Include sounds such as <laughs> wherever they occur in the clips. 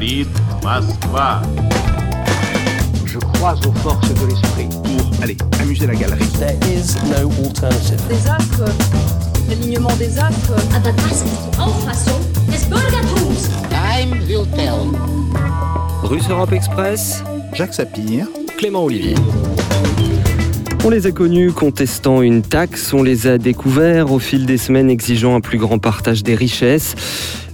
Говорит Москва. Je crois aux forces de l'esprit. Pour, allez, amuser la galerie. There is no alternative. des actes, l'alignement des actes. Aber das ist die Auffassung des Bürgertums. Time will tell. Russe Europe Express, Jacques Sapir. Clément Olivier. On les a connus contestant une taxe, on les a découverts au fil des semaines exigeant un plus grand partage des richesses.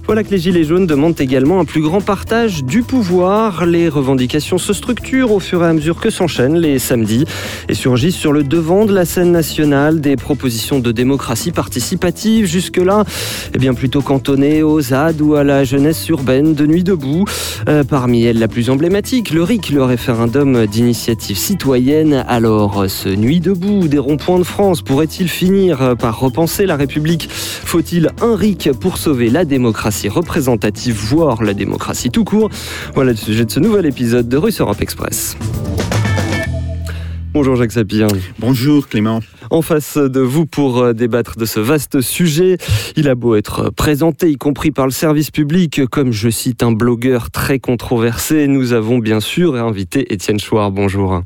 Voilà que les Gilets jaunes demandent également un plus grand partage du pouvoir. Les revendications se structurent au fur et à mesure que s'enchaînent les samedis et surgissent sur le devant de la scène nationale des propositions de démocratie participative. Jusque-là, eh bien plutôt cantonnées aux ZAD ou à la jeunesse urbaine de Nuit debout. Euh, parmi elles, la plus emblématique, le RIC, le référendum d'initiative citoyenne. Alors, ce Nuit debout des ronds-points de France pourrait-il finir par repenser la République? Faut-il un RIC pour sauver la démocratie? Représentative, voire la démocratie tout court Voilà le sujet de ce nouvel épisode de Russe Europe Express. Bonjour Jacques Sapir. Bonjour Clément. En face de vous pour euh, débattre de ce vaste sujet, il a beau être présenté, y compris par le service public, comme je cite un blogueur très controversé, nous avons bien sûr invité Étienne Chouard. Bonjour.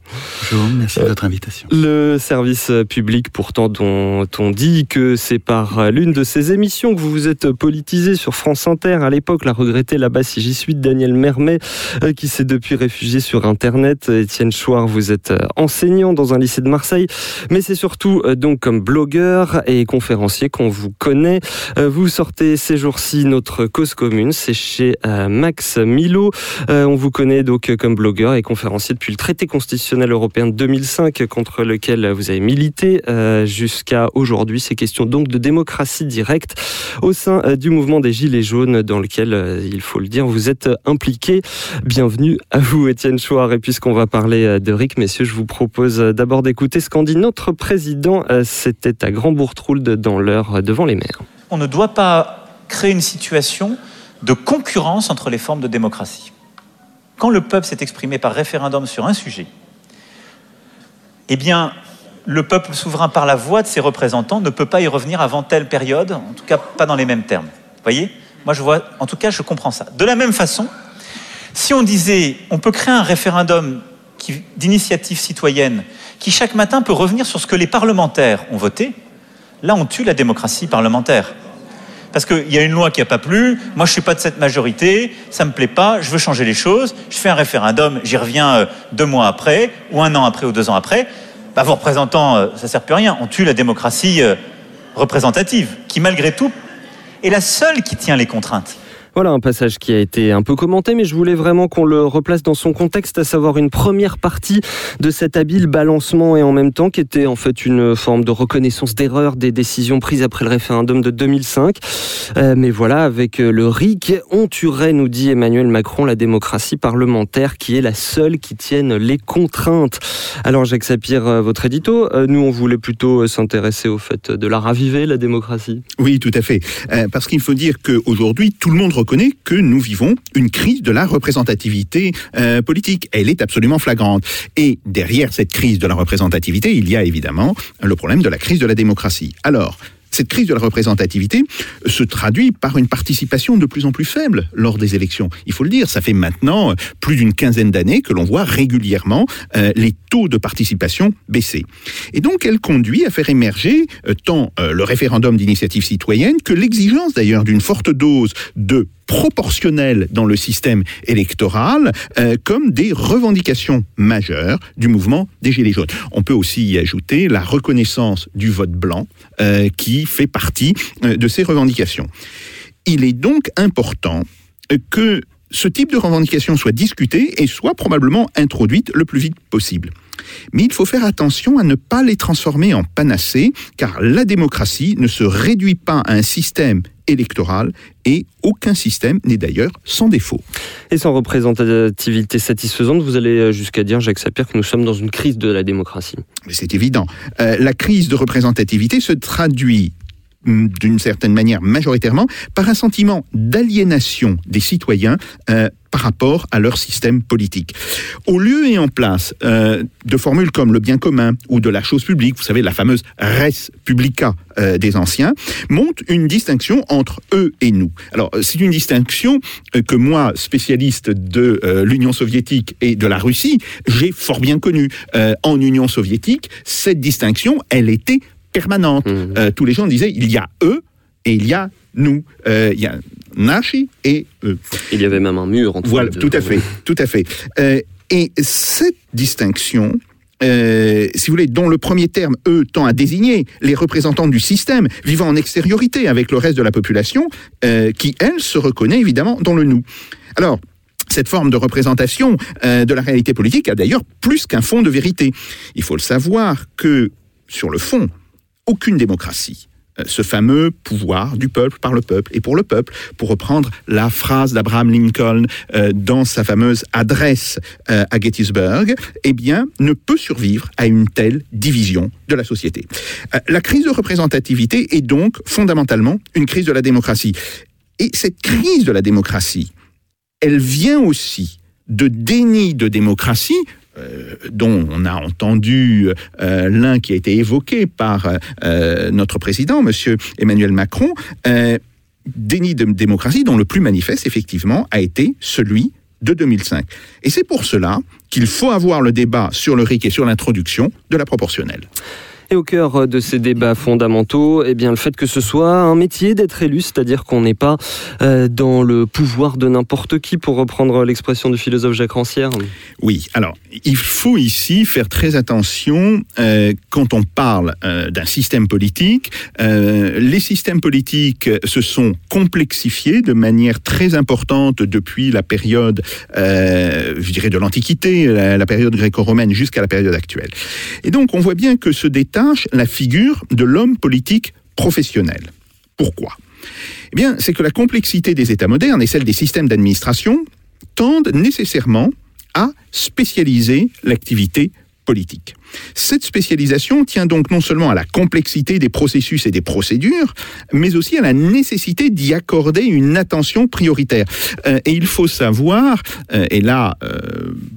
Bonjour, merci de votre invitation. Le service public, pourtant, dont on dit que c'est par l'une de ces émissions que vous vous êtes politisé sur France Inter. À l'époque, la regretté là-bas, si j'y suis, Daniel Mermet, euh, qui s'est depuis réfugié sur Internet. Étienne Chouard, vous êtes enseignant dans un lycée de Marseille, mais c'est surtout euh, donc comme blogueur et conférencier qu'on vous connaît. Euh, Vous sortez ces jours-ci notre cause commune, c'est chez euh, Max Milo. On vous connaît donc comme blogueur et conférencier depuis le traité constitutionnel européen de 2005 contre lequel vous avez milité jusqu'à aujourd'hui. Ces questions donc de démocratie directe au sein du mouvement des Gilets jaunes dans lequel, il faut le dire, vous êtes impliqué. Bienvenue à vous Étienne Chouard et puisqu'on va parler de RIC, messieurs, je vous propose d'abord d'écouter ce qu'en dit notre président. Euh, C'était à Grand-Bourtrould dans l'heure euh, devant les maires. On ne doit pas créer une situation de concurrence entre les formes de démocratie. Quand le peuple s'est exprimé par référendum sur un sujet, eh bien, le peuple souverain, par la voix de ses représentants, ne peut pas y revenir avant telle période, en tout cas pas dans les mêmes termes. Voyez? Moi, je vois, en tout cas, je comprends ça. De la même façon, si on disait, on peut créer un référendum d'initiative citoyenne qui chaque matin peut revenir sur ce que les parlementaires ont voté, là, on tue la démocratie parlementaire. Parce qu'il y a une loi qui n'a pas plu, moi je suis pas de cette majorité, ça me plaît pas, je veux changer les choses, je fais un référendum, j'y reviens euh, deux mois après, ou un an après, ou deux ans après. Bah, vos représentants, euh, ça sert plus à rien. On tue la démocratie euh, représentative, qui malgré tout est la seule qui tient les contraintes. Voilà un passage qui a été un peu commenté, mais je voulais vraiment qu'on le replace dans son contexte, à savoir une première partie de cet habile balancement et en même temps qui était en fait une forme de reconnaissance d'erreur des décisions prises après le référendum de 2005. Euh, mais voilà, avec euh, le RIC, on tuerait, nous dit Emmanuel Macron, la démocratie parlementaire qui est la seule qui tienne les contraintes. Alors Jacques Sapir, euh, votre édito, nous on voulait plutôt s'intéresser au fait de la raviver, la démocratie. Oui, tout à fait. Parce qu'il faut dire qu'aujourd'hui, tout le monde reconnaît que nous vivons une crise de la représentativité euh, politique. Elle est absolument flagrante. Et derrière cette crise de la représentativité, il y a évidemment le problème de la crise de la démocratie. Cette crise de la représentativité se traduit par une participation de plus en plus faible lors des élections. Il faut le dire, ça fait maintenant plus d'une quinzaine d'années que l'on voit régulièrement euh, les taux de participation baisser. Et donc, elle conduit à faire émerger euh, tant euh, le référendum d'initiative citoyenne que l'exigence d'ailleurs d'une forte dose de proportionnel dans le système électoral euh, comme des revendications majeures du mouvement des Gilets jaunes. On peut aussi y ajouter la reconnaissance du vote blanc euh, qui fait partie euh, de ces revendications. Il est donc important que ce type de revendication soit discuté et soit probablement introduite le plus vite possible. Mais il faut faire attention à ne pas les transformer en panacées, car la démocratie ne se réduit pas à un système électoral et aucun système n'est d'ailleurs sans défaut. Et sans représentativité satisfaisante, vous allez euh, jusqu'à dire, Jacques Sapir, que nous sommes dans une crise de la démocratie. Mais c'est évident. Euh, la crise de représentativité se traduit hum, d'une certaine manière majoritairement par un sentiment d'aliénation des citoyens euh, par rapport à leur système politique. Au lieu et en place euh, de formules comme le bien commun ou de la chose publique, vous savez, la fameuse res publica euh, des anciens, monte une distinction entre eux et nous. Alors, c'est une distinction euh, que moi, spécialiste de euh, l'Union soviétique et de la Russie, j'ai fort bien connue. Euh, en Union soviétique, cette distinction, elle était permanente. Euh, tous les gens disaient, il y a eux et il y a nous. Euh, il y a Nashi et eux. Il y avait même un mur entre Voilà, tout à fait, tout à fait. Euh, et cette distinction, euh, si vous voulez, dont le premier terme, eux, tend à désigner les représentants du système vivant en extériorité avec le reste de la population, euh, qui, elle, se reconnaît évidemment dans le nous. Alors, cette forme de représentation euh, de la réalité politique a d'ailleurs plus qu'un fond de vérité. Il faut le savoir que, sur le fond, aucune démocratie, euh, ce fameux pouvoir du peuple par le peuple et pour le peuple, pour reprendre la phrase d'Abraham Lincoln euh, dans sa fameuse adresse euh, à Gettysburg, eh bien, ne peut survivre à une telle division de la société. Euh, la crise de représentativité est donc fondamentalement une crise de la démocratie. Et cette crise de la démocratie, elle vient aussi de déni de démocratie euh, dont on a entendu euh, l'un qui a été évoqué par euh, notre président, Monsieur Emmanuel Macron, déni de démocratie dont le plus manifeste, effectivement, a été celui de 2005. Et c'est pour cela qu'il faut avoir le débat sur le RIC et sur l'introduction de la proportionnelle. Et au cœur de ces débats fondamentaux, eh bien, le fait que ce soit un métier d'être élu, c'est-à-dire qu'on n'est pas euh, dans le pouvoir de n'importe qui, pour reprendre l'expression du philosophe Jacques Rancière. Oui, alors il faut ici faire très attention euh, quand on parle euh, d'un système politique. Euh, les systèmes politiques se sont complexifiés de manière très importante depuis la période, euh, je dirais, de l'Antiquité, la, la période gréco-romaine jusqu'à la période actuelle. Et donc on voit bien que se détache la figure de l'homme politique professionnel. Pourquoi? Eh bien, c'est que la complexité des États modernes et celle des systèmes d'administration tendent nécessairement à spécialiser l'activité politique. Cette spécialisation tient donc non seulement à la complexité des processus et des procédures, mais aussi à la nécessité d'y accorder une attention prioritaire. Euh, et il faut savoir, euh, et là, euh,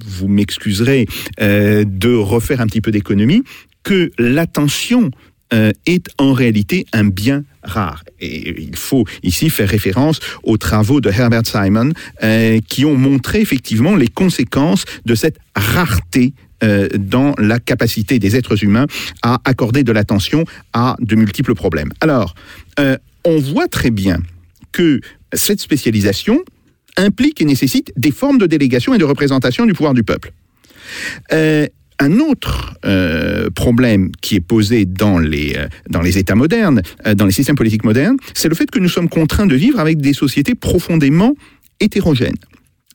vous m'excuserez de refaire un petit peu d'économie, que l'attention euh, est en réalité un bien rare. Et il faut ici faire référence aux travaux de Herbert Simon euh, qui ont montré effectivement les conséquences de cette rareté euh, dans la capacité des êtres humains à accorder de l'attention à de multiples problèmes. Alors, on voit très bien que cette spécialisation implique et nécessite des formes de délégation et de représentation du pouvoir du peuple. Un autre euh, problème qui est posé dans les, euh, dans les États modernes, euh, dans les systèmes politiques modernes, c'est le fait que nous sommes contraints de vivre avec des sociétés profondément hétérogènes.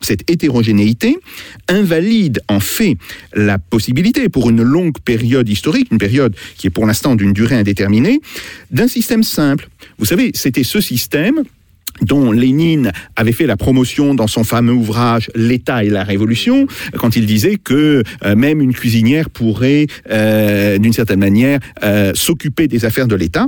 Cette hétérogénéité invalide en fait la possibilité pour une longue période historique, une période qui est pour l'instant d'une durée indéterminée, d'un système simple. Vous savez, c'était ce système dont Lénine avait fait la promotion dans son fameux ouvrage L'État et la Révolution, quand il disait que euh, même une cuisinière pourrait, euh, d'une certaine manière, euh, s'occuper des affaires de l'État.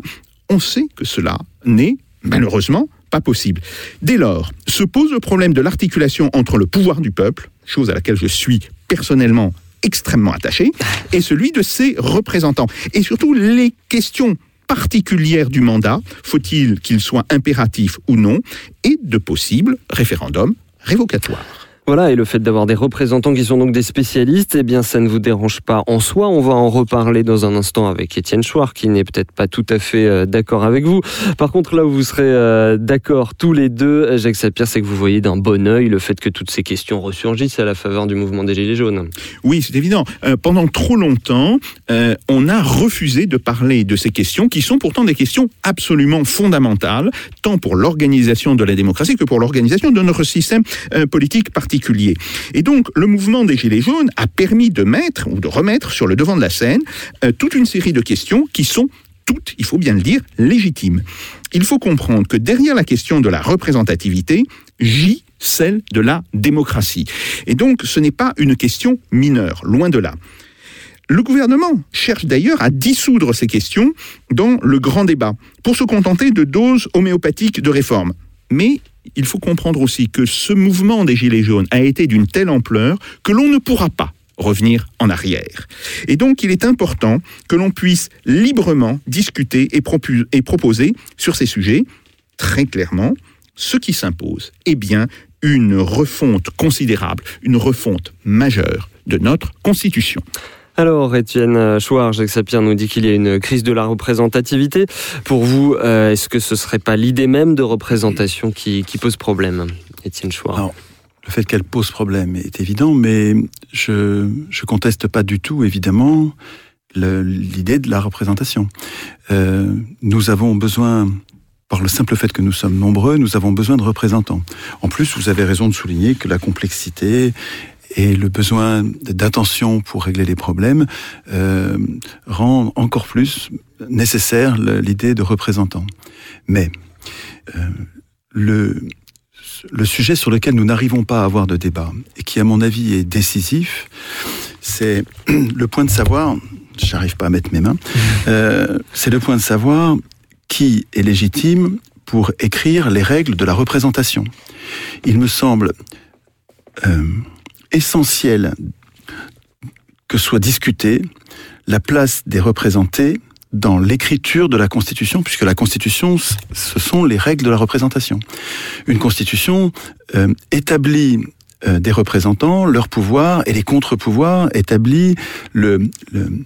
On sait que cela n'est malheureusement pas possible. Dès lors, se pose le problème de l'articulation entre le pouvoir du peuple, chose à laquelle je suis personnellement extrêmement attaché, et celui de ses représentants. Et surtout les questions particulières du mandat, faut-il qu'il soit impératif ou non, et de possibles référendums révocatoires. Voilà, et le fait d'avoir des représentants qui sont donc des spécialistes, eh bien, ça ne vous dérange pas en soi. On va en reparler dans un instant avec Étienne Chouard, qui n'est peut-être pas tout à fait euh, d'accord avec vous. Par contre, là où vous serez euh, d'accord tous les deux, euh, Jacques Sapir, c'est que vous voyez d'un bon œil le fait que toutes ces questions ressurgissent à la faveur du mouvement des Gilets jaunes. Oui, c'est évident. Pendant trop longtemps, on a refusé de parler de ces questions qui sont pourtant des questions absolument fondamentales, tant pour l'organisation de la démocratie que pour l'organisation de notre système politique particulier. Et donc, le mouvement des Gilets jaunes a permis de mettre ou de remettre sur le devant de la scène euh, toute une série de questions qui sont toutes, il faut bien le dire, légitimes. Il faut comprendre que derrière la question de la représentativité gît celle de la démocratie. Et donc, ce n'est pas une question mineure, loin de là. Le gouvernement cherche d'ailleurs à dissoudre ces questions dans le grand débat, pour se contenter de doses homéopathiques de réforme. Mais il faut comprendre aussi que ce mouvement des Gilets jaunes a été d'une telle ampleur que l'on ne pourra pas revenir en arrière. Et donc, il est important que l'on puisse librement discuter et, proposer sur ces sujets, très clairement, ce qui s'impose est bien une refonte considérable, une refonte majeure de notre Constitution. Alors, Étienne Chouard, Jacques Sapir nous dit qu'il y a une crise de la représentativité. Pour vous, euh, est-ce que ce serait pas l'idée même de représentation qui, pose problème Étienne Chouard? Le fait qu'elle pose problème est évident, mais je je conteste pas du tout, évidemment, l'idée de la représentation. Euh, nous avons besoin, par le simple fait que nous sommes nombreux, nous avons besoin de représentants. En plus, vous avez raison de souligner que la complexité et le besoin d'attention pour régler les problèmes euh, rend encore plus nécessaire l'idée de représentants. Mais euh, le, le sujet sur lequel nous n'arrivons pas à avoir de débat et qui, à mon avis, est décisif, c'est <clears throat> le point de savoir. J'arrive pas à mettre mes mains. Euh, c'est le point de savoir qui est légitime pour écrire les règles de la représentation. Il me semble euh, essentiel que soit discutée la place des représentés dans l'écriture de la Constitution, puisque la Constitution, ce sont les règles de la représentation. Une Constitution euh, établit euh, des représentants, leurs pouvoirs et les contre-pouvoirs, établit le, le,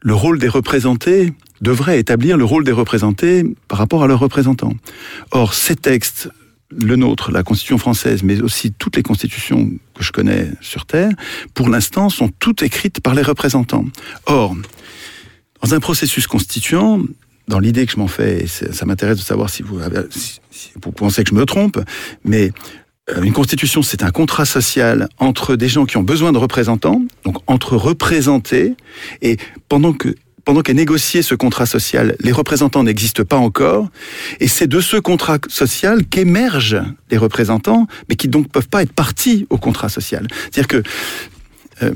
le rôle des représentés, devrait établir le rôle des représentés par rapport à leurs représentants. Or, ces textes, le nôtre, la Constitution française, mais aussi toutes les constitutions que je connais sur Terre, pour l'instant, sont toutes écrites par les représentants. Or, dans un processus constituant, dans l'idée que je m'en fais, et ça m'intéresse de savoir si vous pensez que je me trompe, mais euh, une constitution, c'est un contrat social entre des gens qui ont besoin de représentants, donc entre représentés, et pendant que pendant qu'est négocié ce contrat social, les représentants n'existent pas encore, et c'est de ce contrat social qu'émergent les représentants, mais qui donc peuvent pas être partis au contrat social. C'est-à-dire que euh,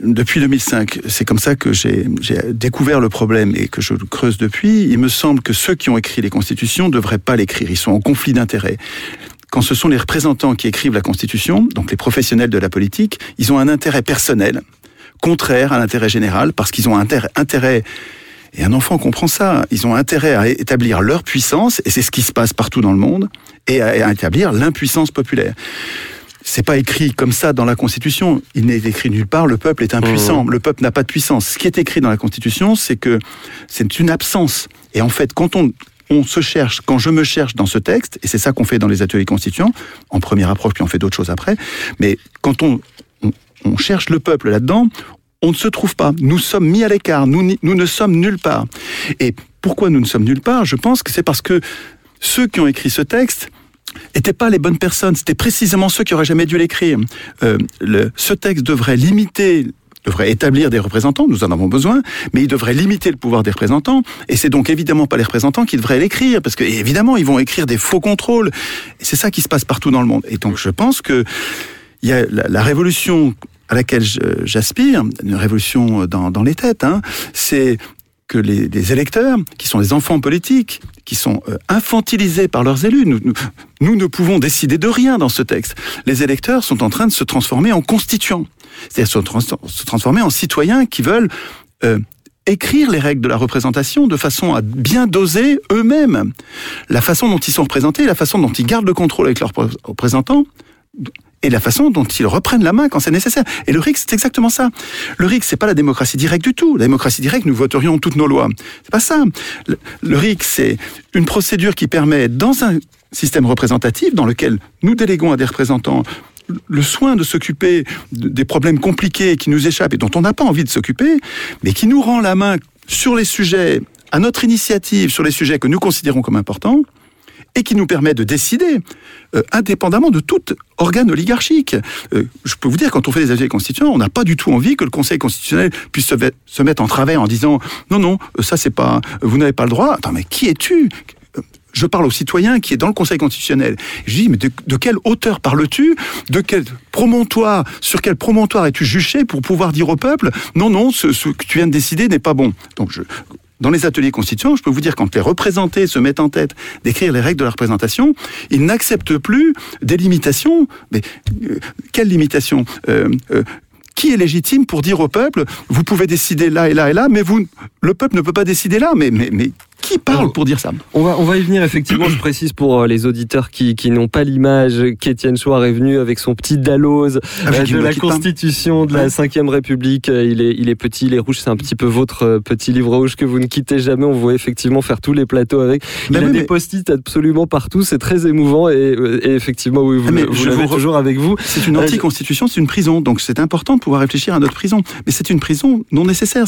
depuis 2005, c'est comme ça que j'ai découvert le problème et que je le creuse depuis. Il me semble que ceux qui ont écrit les constitutions ne devraient pas l'écrire. Ils sont en conflit d'intérêts. Quand ce sont les représentants qui écrivent la Constitution, donc les professionnels de la politique, ils ont un intérêt personnel, contraire à l'intérêt général, parce qu'ils ont intérêt, intérêt et un enfant comprend ça. Ils ont intérêt à établir leur puissance, et c'est ce qui se passe partout dans le monde, et à, établir l'impuissance populaire. C'est pas écrit comme ça dans la Constitution. Il n'est écrit nulle part. Le peuple est impuissant. Le peuple n'a pas de puissance. Ce qui est écrit dans la Constitution, c'est que c'est une absence. Et en fait, quand on on se cherche, quand je me cherche dans ce texte, et c'est ça qu'on fait dans les ateliers constituants, en première approche, puis on fait d'autres choses après, mais quand on, on, cherche le peuple là-dedans, on ne se trouve pas. Nous sommes mis à l'écart. Nous, nous ne sommes nulle part. Et pourquoi nous ne sommes nulle part? Je pense que c'est parce que ceux qui ont écrit ce texte n'étaient pas les bonnes personnes. C'était précisément ceux qui auraient jamais dû l'écrire. Euh, ce texte devrait limiter devrait établir des représentants, nous en avons besoin, mais il devrait limiter le pouvoir des représentants, et c'est donc évidemment pas les représentants qui devraient l'écrire, parce que évidemment ils vont écrire des faux contrôles, c'est ça qui se passe partout dans le monde. Et donc je pense que il y a la révolution à laquelle j'aspire, une révolution dans, les têtes, hein, c'est que les, électeurs, qui sont les enfants politiques, qui sont euh, infantilisés par leurs élus, nous, ne pouvons décider de rien dans ce texte. Les électeurs sont en train de se transformer en constituants, c'est-à-dire se transformer en citoyens qui veulent euh, écrire les règles de la représentation de façon à bien doser eux-mêmes la façon dont ils sont représentés, la façon dont ils gardent le contrôle avec leurs représentants, et la façon dont ils reprennent la main quand c'est nécessaire. Et le RIC, c'est exactement ça. Le RIC, c'est pas la démocratie directe du tout. La démocratie directe, nous voterions toutes nos lois. C'est pas ça. Le, le RIC, c'est une procédure qui permet, dans un système représentatif, dans lequel nous déléguons à des représentants le soin de s'occuper des problèmes compliqués qui nous échappent et dont on n'a pas envie de s'occuper, mais qui nous rend la main sur les sujets, à notre initiative, sur les sujets que nous considérons comme importants, et qui nous permet de décider euh, indépendamment de tout organe oligarchique. Euh, je peux vous dire, quand on fait des ateliers constituants, on n'a pas du tout envie que le Conseil constitutionnel puisse se, mettre en travers en disant non, non, ça c'est pas, vous n'avez pas le droit. Attends, mais qui es-tu? Je parle au citoyen qui est dans le Conseil constitutionnel. Je dis, mais de, de quelle hauteur parles-tu? De quel promontoire Sur quel promontoire es-tu juché pour pouvoir dire au peuple, non, non, ce, ce, que tu viens de décider n'est pas bon? Donc, je, dans les ateliers constituants, je peux vous dire, quand les représentés se mettent en tête d'écrire les règles de la représentation, ils n'acceptent plus des limitations. Mais euh, quelles limitations? Euh, euh, qui est légitime pour dire au peuple, vous pouvez décider là et là et là, mais vous, le peuple ne peut pas décider là. Mais, mais, mais qui parle pour dire ça? On va, on va y venir effectivement, je précise pour euh, les auditeurs qui, qui n'ont pas l'image qu'Étienne Chouard est venu avec son petit Dalloz Avec euh, une de la Constitution de la. 5ème République. Euh, Il est, il est petit, il est rouge, c'est un petit peu votre euh, petit livre rouge que vous ne quittez jamais. On voit effectivement faire tous les plateaux avec. Il Ben a oui, des mais- post-it absolument partout, c'est très émouvant et, euh, et effectivement, oui, vous, Ah, vous je l'avez re- toujours avec vous. C'est une Euh, anti-constitution, c'est une prison. Donc c'est important de pouvoir réfléchir à notre prison. Mais c'est une prison non nécessaire.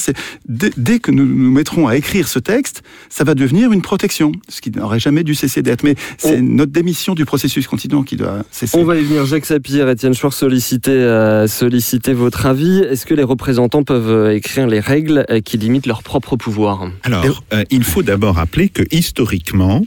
Dès, dès que nous nous mettrons à écrire ce texte, ça va devenir une protection, ce qui n'aurait jamais dû cesser d'être. Mais c'est notre démission du processus constituant qui doit cesser. On va y venir. Jacques Sapir, Étienne Chouard, solliciter, euh, solliciter votre avis. Est-ce que les représentants peuvent euh, écrire les règles euh, qui limitent leur propre pouvoir? Alors, euh, il faut d'abord rappeler que historiquement,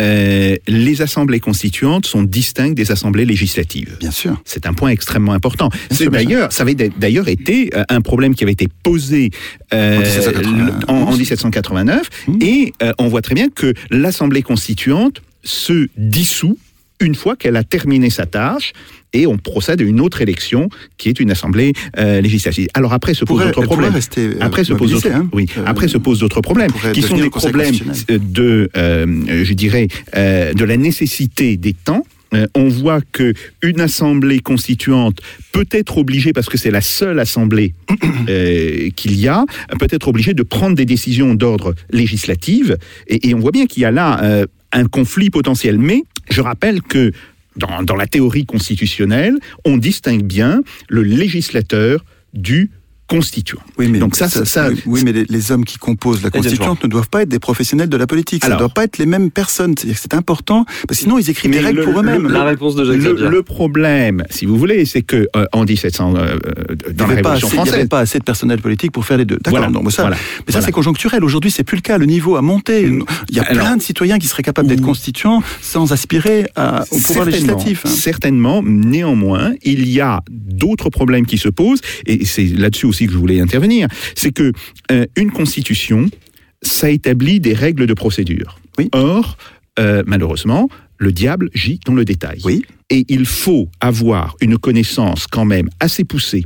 euh, les assemblées constituantes sont distinctes des assemblées législatives. Bien sûr. C'est un point extrêmement important. C'est d'ailleurs, ça avait d'ailleurs été euh, un problème qui avait été posé euh, En 1789. en, en 1789, Mmh. et euh, on voit très bien que l'assemblée constituante se dissout une fois qu'elle a terminé sa tâche. Et on procède à une autre élection qui est une assemblée euh, législative. Alors après se posent Pourrait- d'autres problèmes. rester, euh, Après se mobilisée, d'autres, hein. oui. Euh, Après se posent d'autres problèmes qui sont des problèmes de, je dirais, de la nécessité des temps. Euh, on voit que une assemblée constituante peut être obligée, parce que c'est la seule assemblée <coughs> euh, qu'il y a, peut être obligée de prendre des décisions d'ordre législatif. Et, et on voit bien qu'il y a là euh, un conflit potentiel. Mais je rappelle que dans, la théorie constitutionnelle, on distingue bien le législateur du constituant. Oui, mais Donc ça, ça- ça- oui, mais les, les hommes qui composent la constituante ne doivent pas être des professionnels de la politique. Ça ne Alors- doit pas être les mêmes personnes. C'est-à-dire que c'est important, parce que sinon ils écrivent des règles le- pour eux-mêmes. le- La réponse de Jacques Le, le problème, si vous voulez, c'est que euh, en 1700, euh, euh, Il dans n'y la avait, pas Révolution assez- il y avait française, pas assez de personnel politique pour faire les deux. D'accord. Voilà, donc ça, voilà, mais ça voilà. c'est conjoncturel. Aujourd'hui, c'est plus le cas. Le niveau a monté. Il y a Alors- plein de citoyens qui seraient capables d'être constituants sans aspirer à- au pouvoir législatif. hein. certainement, néanmoins, il y a d'autres problèmes qui se posent, et c'est là-dessus aussi que je voulais intervenir. C'est que euh, une constitution, ça établit des règles de procédure. Oui. Or, euh, malheureusement, le diable gît dans le détail. Oui. Et il faut avoir une connaissance quand même assez poussée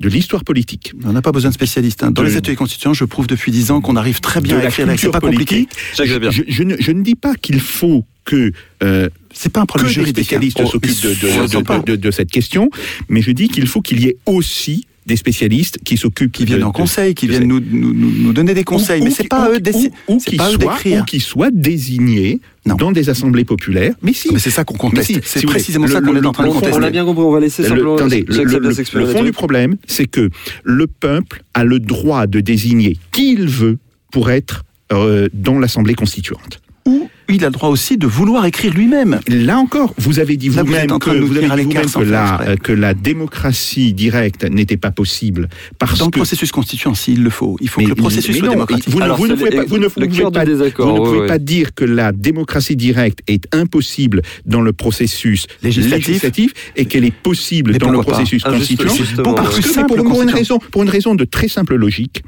de l'histoire politique, On n'a pas besoin de spécialistes. hein. Dans De- les ateliers constituants, je prouve depuis dix ans qu'on arrive très bien de à la écrire. C'est culture pas compliqué. politique. Sapir. Je, je ne, je ne dis pas qu'il faut que euh, C'est pas un que problème les juridique. spécialistes hein. s'occupent de, de- Oh, de- de cette question, mais je dis qu'il faut qu'il y ait aussi des spécialistes qui s'occupent qui viennent de- en de- conseil, qui viennent nous, nous, nous- donner des conseils. Ou- mais c'est pas eux ou- qui soient- d'écrire. ou qui soient désignés Non. dans des assemblées populaires. Mais si. Mais c'est ça qu'on conteste. Si, c'est si vous voulez, précisément le- ça qu'on est en train de contester. on l'a bien compris, on va laisser Le- simplement attendez, le, le- fond du problème, c'est que le peuple a le droit de désigner qui il veut pour être euh, dans l'Assemblée constituante. Ou il a le droit aussi de vouloir écrire lui-même. Là encore, vous avez dit vous vous-même que, vous avez dit la, exprès. euh, que la démocratie directe n'était pas possible parce Dans le processus constituant, s'il le faut. Il faut Mais- que le processus mais soit non, démocratique. Vous ne, Alors, vous ne c'est pouvez pas, vous ne pouvez pas- désaccord, vous ne pouvez pas dire que la démocratie directe est impossible dans le processus Législatif. législatif, et qu'elle est possible Mais dans le processus Ah, constituant. Bon, ouais. parce que simple, pour, pour une raison, pour une raison de très simple logique,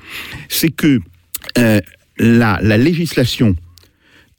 c'est que euh, la, la législation,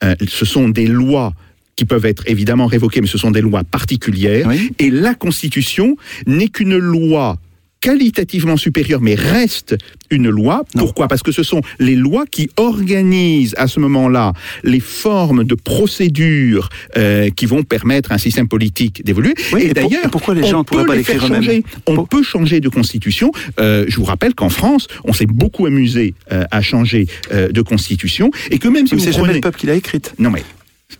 euh, ce sont des lois qui peuvent être évidemment révoquées, mais ce sont des lois particulières. Oui. Et la Constitution n'est qu'une loi qualitativement supérieure, mais reste une loi. Non. Pourquoi? Parce que ce sont les lois qui organisent à ce moment-là les formes de procédures euh, qui vont permettre à un système politique d'évoluer. Oui, et et pour- d'ailleurs, pourquoi les gens ne pourraient pas les faire l'écrire eux-mêmes changer. On Pour- peut changer de constitution. Euh, je vous rappelle qu'en France, on s'est beaucoup amusé euh, à changer euh, de constitution et que même si Mais vous c'est jamais prenez... le peuple qui l'a écrite. Non mais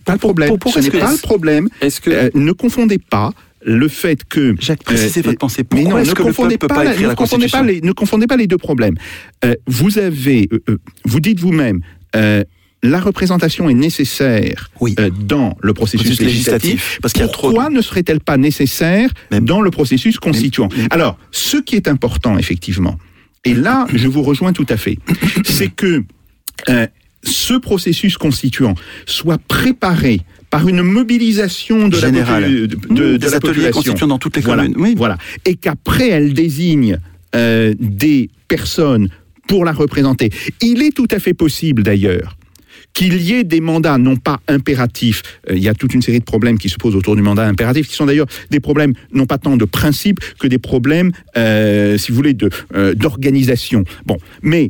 pas le problème. pour- pourquoi Ce n'est pas le problème. Est-ce que Euh, ne confondez pas le fait que Jacques, précisez Euh, votre pensée. mais Pourquoi non, est-ce ne confondez pas, ne confondez les, ne confondez pas les deux problèmes. Euh, vous avez, euh, euh, vous dites vous-même, la représentation est nécessaire Oui. dans le processus Processus législatif. législatif, parce qu'il y a trop de- Pourquoi ne serait-elle pas nécessaire Mais- dans le processus constituant mais- Alors, ce qui est important, effectivement, et là, je vous rejoins tout à fait, c'est que ce processus constituant soit préparé par une mobilisation de la, de, de- Mmh, de la population. dans toutes les Voilà, communes. Oui. voilà. Et qu'après, elle désigne euh, des personnes pour la représenter. Il est tout à fait possible d'ailleurs qu'il y ait des mandats non pas impératifs, euh, il y a toute une série de problèmes qui se posent autour du mandat impératif, qui sont d'ailleurs des problèmes non pas tant de principe que des problèmes, euh, si vous voulez, euh, d'organisation. Bon, mais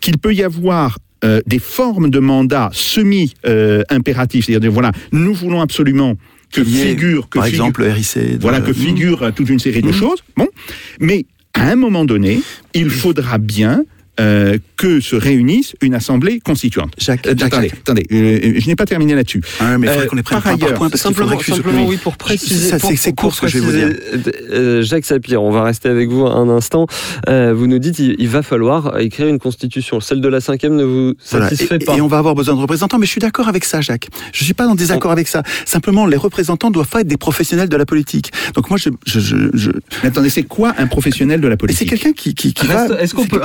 qu'il peut y avoir euh, des formes de mandats semi-impératifs, c'est-à-dire voilà, nous voulons absolument que figure, que Par figure- exemple, le RIC. voilà, de- que figure euh, toute une série de Mhm. choses. Bon, mais à un moment donné, il faudra bien euh, que se réunisse une assemblée constituante. Jacques, Euh, Jacques, attendez, Jacques. attendez, euh, je n'ai pas terminé là-dessus. Ah, mais il faudrait Euh, qu'on les prenne par ailleurs, point parce qu'il Simplement, oui, pour préciser. C'est- court ce que je vais vous dire. Jacques Sapir, on va rester avec vous un instant. Euh, vous nous dites il, il va falloir écrire une constitution. Celle de la cinquième ne vous Voilà. satisfait Et, pas et on va avoir besoin de représentants, mais je suis d'accord avec ça, Jacques. Je suis pas en désaccord avec ça. Simplement, les représentants doivent pas être des professionnels de la politique. Donc moi, je, je, je, je- Mais attendez, c'est quoi un professionnel de la mais c'est politique? quelqu'un qui, qui, qui Reste- va. Est-ce qu'on peut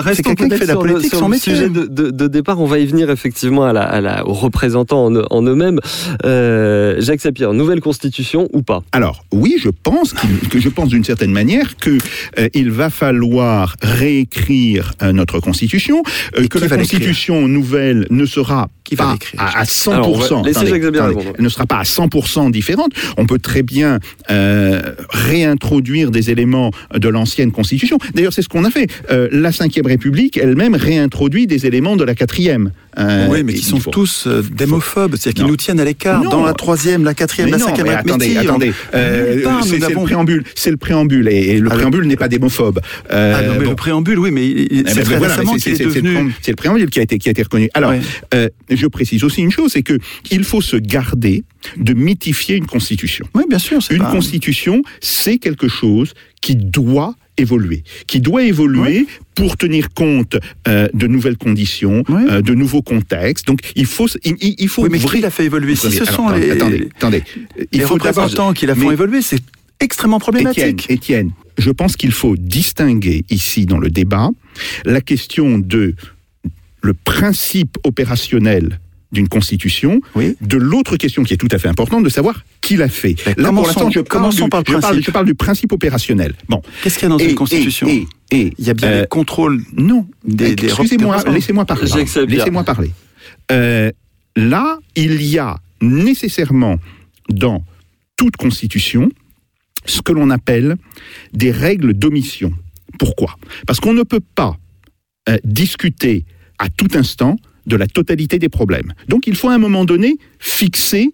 fait de la sur le- politique sur son le métier. sujet de, de- de départ. On va y venir effectivement à la, à la- aux représentants en, en eux-mêmes. Euh, Jacques Sapir, nouvelle constitution ou pas? Alors oui, je pense que je pense d'une certaine manière que euh, il va falloir réécrire euh, notre constitution, euh, que la constitution nouvelle ne sera Qui va pas à, à 100%. Alors, va attendez, Jacques attendez, ne sera pas à 100% différente. On peut très bien euh, réintroduire des éléments de l'ancienne constitution. D'ailleurs, c'est ce qu'on a fait. Euh, la Cinquième République elle-même réintroduit des éléments de la quatrième. Euh, oui, mais qui sont faut- tous euh, démophobes, c'est-à-dire qu'ils nous tiennent à l'écart dans la troisième, la quatrième, la cinquième mais attendez, arithmétique. attendez. Euh, c'est le préambule, c'est le préambule, et, et le Ah, le- préambule n'est pas démophobe. Euh, Ah non, mais bon. le préambule, oui, mais ben, c'est voilà, c'est- le devenu. préambule- C'est le préambule qui a été, qui a été reconnu. Alors, Ouais. euh, je précise aussi une chose, c'est que il faut se garder de mythifier une constitution. Oui, bien sûr. c'est Une pas- constitution, c'est quelque chose qui doit évoluer, qui doit évoluer pour tenir compte euh, de nouvelles conditions, euh, de nouveaux contextes. Donc, il faut, il, il- faut. Oui, mais qui l'a fait évoluer Si ce Alors, sont attendez, les, attendez, attendez. Il les faut représentants qui la font mais- évoluer, c'est extrêmement problématique. Étienne, je pense qu'il faut distinguer ici dans le débat la question de le principe opérationnel d'une constitution Oui. de l'autre question qui est tout à fait importante de savoir qui l'a fait. Là, pour commençons- l'instant, je, parle du- par le je parle- principe. je parle du principe opérationnel. Bon. Qu'est-ce qu'il y a dans Et- une constitution et- et- Il y a bien euh, les contrôles. Non, Des- des excusez-moi, laissez-moi parler. Laissez-moi parler. Euh, là, il y a nécessairement dans toute constitution ce que l'on appelle des règles d'omission. Pourquoi? Parce qu'on ne peut pas euh, discuter à tout instant de la totalité des problèmes. Donc il faut à un moment donné fixer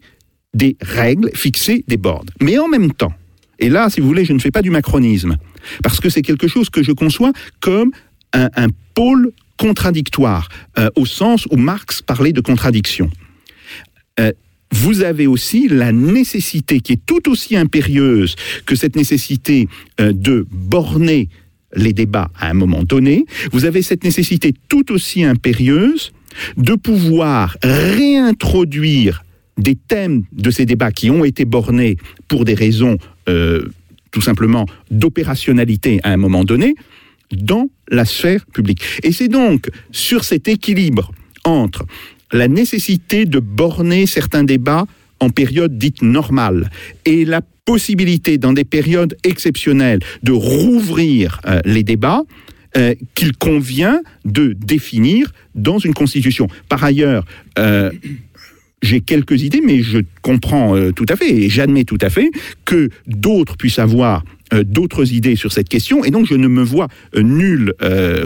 des règles, fixer des bornes. Mais en même temps, et là, si vous voulez, je ne fais pas du macronisme, parce que c'est quelque chose que je conçois comme un, pôle contradictoire, euh, au sens où Marx parlait de contradiction. Euh, vous avez aussi la nécessité qui est tout aussi impérieuse que cette nécessité euh, de borner les débats à un moment donné. Vous avez cette nécessité tout aussi impérieuse de pouvoir réintroduire des thèmes de ces débats qui ont été bornés pour des raisons euh, tout simplement d'opérationnalité à un moment donné dans la sphère publique. Et c'est donc sur cet équilibre entre la nécessité de borner certains débats en période dite normale et la possibilité dans des périodes exceptionnelles de rouvrir euh, les débats euh, qu'il convient de définir dans une constitution. Par ailleurs, euh, j'ai quelques idées, mais je comprends euh, tout à fait et j'admets tout à fait que d'autres puissent avoir d'autres idées sur cette question, et donc je ne me vois nulle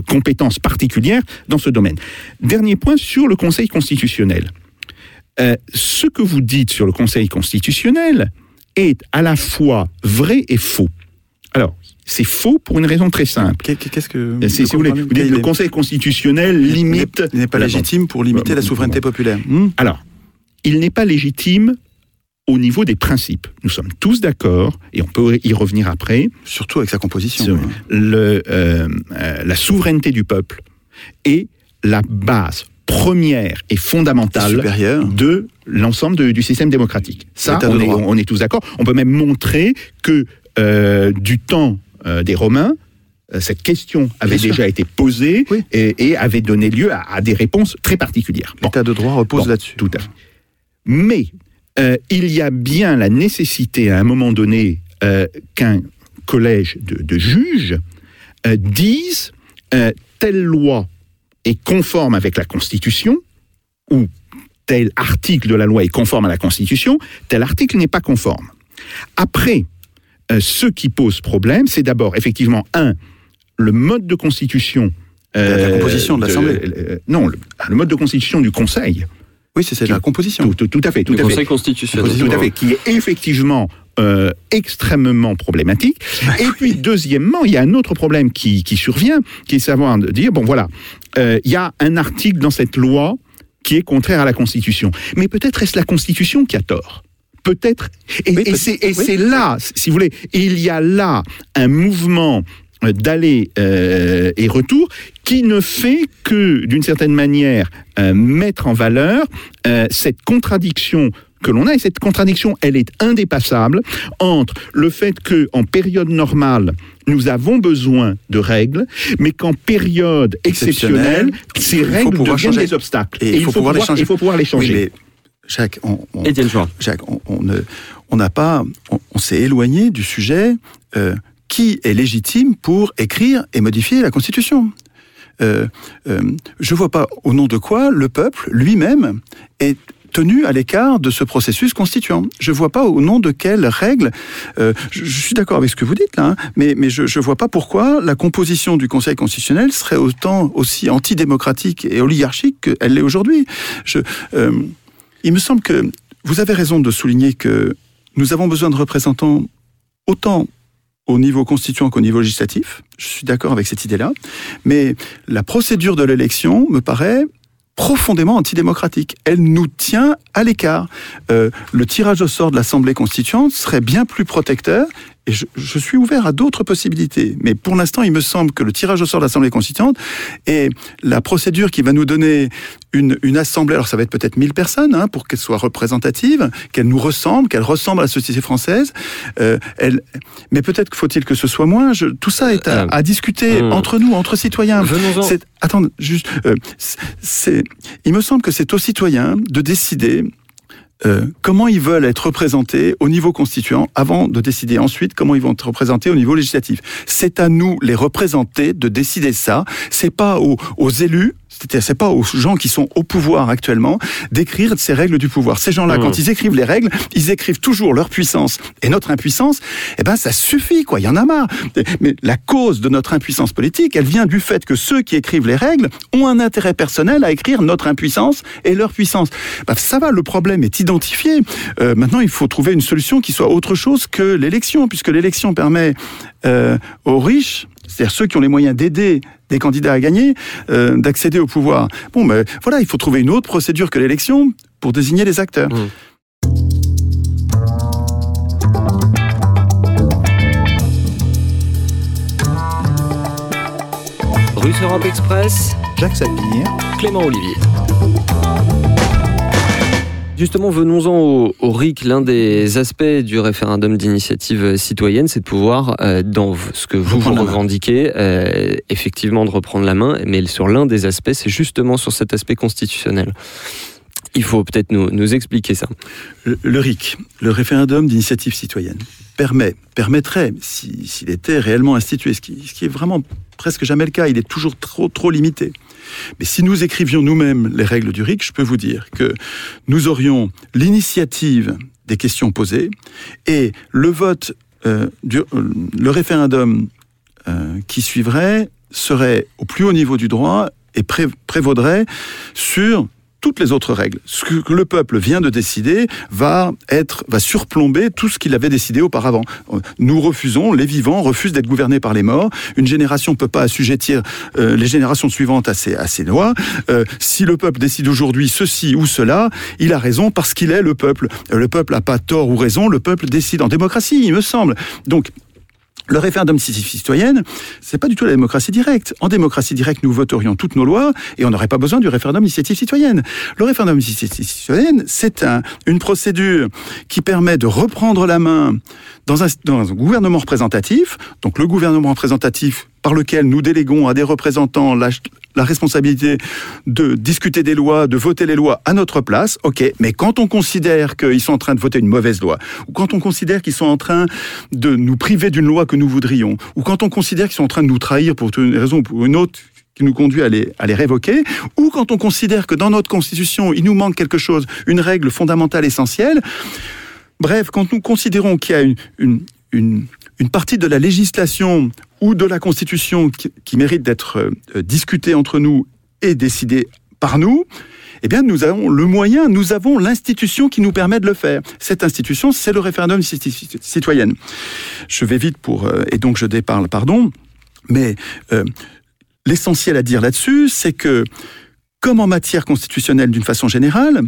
compétence particulière dans ce domaine. Dernier point sur le Conseil constitutionnel. Ce que vous dites sur le Conseil constitutionnel est à la fois vrai et faux. C'est faux pour une raison très simple. Qu'est- Qu'est-ce que. C'est, si vous voulez, vous dites le Conseil constitutionnel limite. Il n'est pas légitime pour limiter la Bon, souveraineté populaire. Hmm? Alors, il n'est pas légitime au niveau des principes. Nous sommes tous d'accord, et on peut y revenir après, Surtout avec sa composition. sur le, euh, euh, la souveraineté du peuple est la base première et fondamentale de l'ensemble du système démocratique. Ça, est, on est tous d'accord. On peut même montrer que euh, du temps euh, des Romains, euh, cette question avait Bien sûr. déjà été posée Oui. et, et avait donné lieu à, à des réponses très particulières. Bon. L'état de droit repose Bon, là-dessus. Tout à fait. Mais euh, il y a bien la nécessité à un moment donné euh, qu'un collège de, de juges euh, dise telle loi est conforme avec la Constitution, ou tel article de la loi est conforme à la Constitution, tel article n'est pas conforme. Après, euh, ce qui pose problème, c'est d'abord effectivement, un, le mode de constitution. La- la composition de l'Assemblée. euh, non, le, le mode de constitution du Conseil. Oui, c'est c'est la composition. Tout, tout- tout à fait, tout Du à fait. Conseil constitutionnel. Tout à fait, qui est effectivement euh, extrêmement problématique. <laughs> Et puis, deuxièmement, il y a un autre problème qui, qui survient, qui est savoir de dire, bon voilà, euh, il y a un article dans cette loi qui est contraire à la Constitution. Mais peut-être est-ce la Constitution qui a tort? Peut-être. Et, Oui, et peut- c'est oui. là, si vous voulez, il y a là un mouvement euh, d'aller euh, et retour qui ne fait que, d'une certaine manière, euh, mettre en valeur euh, cette contradiction que l'on a, et cette contradiction, elle est indépassable entre le fait que en période normale, nous avons besoin de règles, mais qu'en période exceptionnelle, ces règles deviennent changer. des obstacles. Et il faut pouvoir les changer. il faut pouvoir les Oui, changer. mais Jacques, on. Jacques, on, on ne, on n'a pas, on, on s'est éloigné du sujet. euh, qui est légitime pour écrire et modifier la Constitution euh, euh, Je vois pas au nom de quoi le peuple lui-même est tenu à l'écart de ce processus constituant. Je vois pas au nom de quelles règles. euh, je, je suis d'accord avec ce que vous dites là, hein, mais, mais je, je vois pas pourquoi la composition du Conseil constitutionnel serait autant aussi antidémocratique et oligarchique qu'elle l'est aujourd'hui. Je, euh, il me semble que vous avez raison de souligner que nous avons besoin de représentants autant au niveau constituant qu'au niveau législatif. Je suis d'accord avec cette idée-là. Mais la procédure de l'élection me paraît profondément antidémocratique. Elle nous tient à l'écart. Euh, le tirage au sort de l'Assemblée constituante serait bien plus protecteur et je, je suis ouvert à d'autres possibilités. Mais pour l'instant, il me semble que le tirage au sort de l'Assemblée constituante et la procédure qui va nous donner une, une assemblée, alors ça va être peut-être 1000 personnes, hein, pour qu'elle soit représentative, qu'elle nous ressemble, qu'elle ressemble à la société française. Euh, elle, mais peut-être faut-il que ce soit moins. Je, tout ça est à, Euh, à discuter hmm. entre nous, entre citoyens. Attends, juste, euh, il me semble que c'est aux citoyens de décider euh, comment ils veulent être représentés au niveau constituant avant de décider ensuite comment ils vont être représentés au niveau législatif. C'est à nous, les représenter, de décider ça. C'est pas aux, aux élus, c'est pas aux gens qui sont au pouvoir actuellement d'écrire ces règles du pouvoir. Ces gens-là, Mmh. quand ils écrivent les règles, ils écrivent toujours leur puissance et notre impuissance. Eh ben, ça suffit, quoi. Il y en a marre. Mais la cause de notre impuissance politique, elle vient du fait que ceux qui écrivent les règles ont un intérêt personnel à écrire notre impuissance et leur puissance. Ben, ça va, le problème est identifié. Euh, maintenant, il faut trouver une solution qui soit autre chose que l'élection, puisque l'élection permet euh, aux riches, c'est-à-dire ceux qui ont les moyens d'aider des candidats à gagner, euh, d'accéder au pouvoir. Bon, ben voilà, il faut trouver une autre procédure que l'élection pour désigner les acteurs. Mmh. Russe Europe Express, Jacques Sapir. Clément Olivier. Justement, venons-en au, au RIC. L'un des aspects du référendum d'initiative citoyenne, c'est de pouvoir, euh, dans ce que vous, vous revendiquez, euh, effectivement de reprendre la main, mais sur l'un des aspects, c'est justement sur cet aspect constitutionnel. Il faut peut-être nous, expliquer ça. Le, RIC, le référendum d'initiative citoyenne, permet, permettrait, si- s'il était réellement institué, ce qui, est vraiment presque jamais le cas, il est toujours trop, limité. Mais si nous écrivions nous-mêmes les règles du RIC, je peux vous dire que nous aurions l'initiative des questions posées et le vote, euh, du, euh, le référendum euh, qui suivrait serait au plus haut niveau du droit et pré- prévaudrait sur toutes les autres règles. Ce que le peuple vient de décider va être, va surplomber tout ce qu'il avait décidé auparavant. Nous refusons, les vivants refusent d'être gouvernés par les morts. Une génération ne peut pas assujettir euh, les générations suivantes à ces, à ces lois. Euh, si le peuple décide aujourd'hui ceci ou cela, il a raison parce qu'il est le peuple. Euh, Le peuple n'a pas tort ou raison, le peuple décide en démocratie, il me semble. Donc, le référendum citoyenne, c'est pas du tout la démocratie directe. En démocratie directe, nous voterions toutes nos lois et on n'aurait pas besoin du référendum d'initiative citoyenne. Le référendum d'initiative citoyenne, c'est un, une procédure qui permet de reprendre la main dans un, gouvernement représentatif. Donc le gouvernement représentatif par lequel nous déléguons à des représentants la, la responsabilité de discuter des lois, de voter les lois à notre place, ok, mais quand on considère qu'ils sont en train de voter une mauvaise loi, ou quand on considère qu'ils sont en train de nous priver d'une loi que nous voudrions, ou quand on considère qu'ils sont en train de nous trahir pour une raison ou pour une autre, qui nous conduit à les, à les révoquer, ou quand on considère que dans notre Constitution, il nous manque quelque chose, une règle fondamentale essentielle. Bref, quand nous considérons qu'il y a une, une, une, partie de la législation ou de la Constitution qui, mérite d'être euh, discutée entre nous et décidée par nous, eh bien, nous avons le moyen, nous avons l'institution qui nous permet de le faire. Cette institution, c'est le référendum citoyen. Je vais vite pour, euh, et donc je déparle, pardon, mais euh, l'essentiel à dire là-dessus, c'est que, comme en matière constitutionnelle d'une façon générale,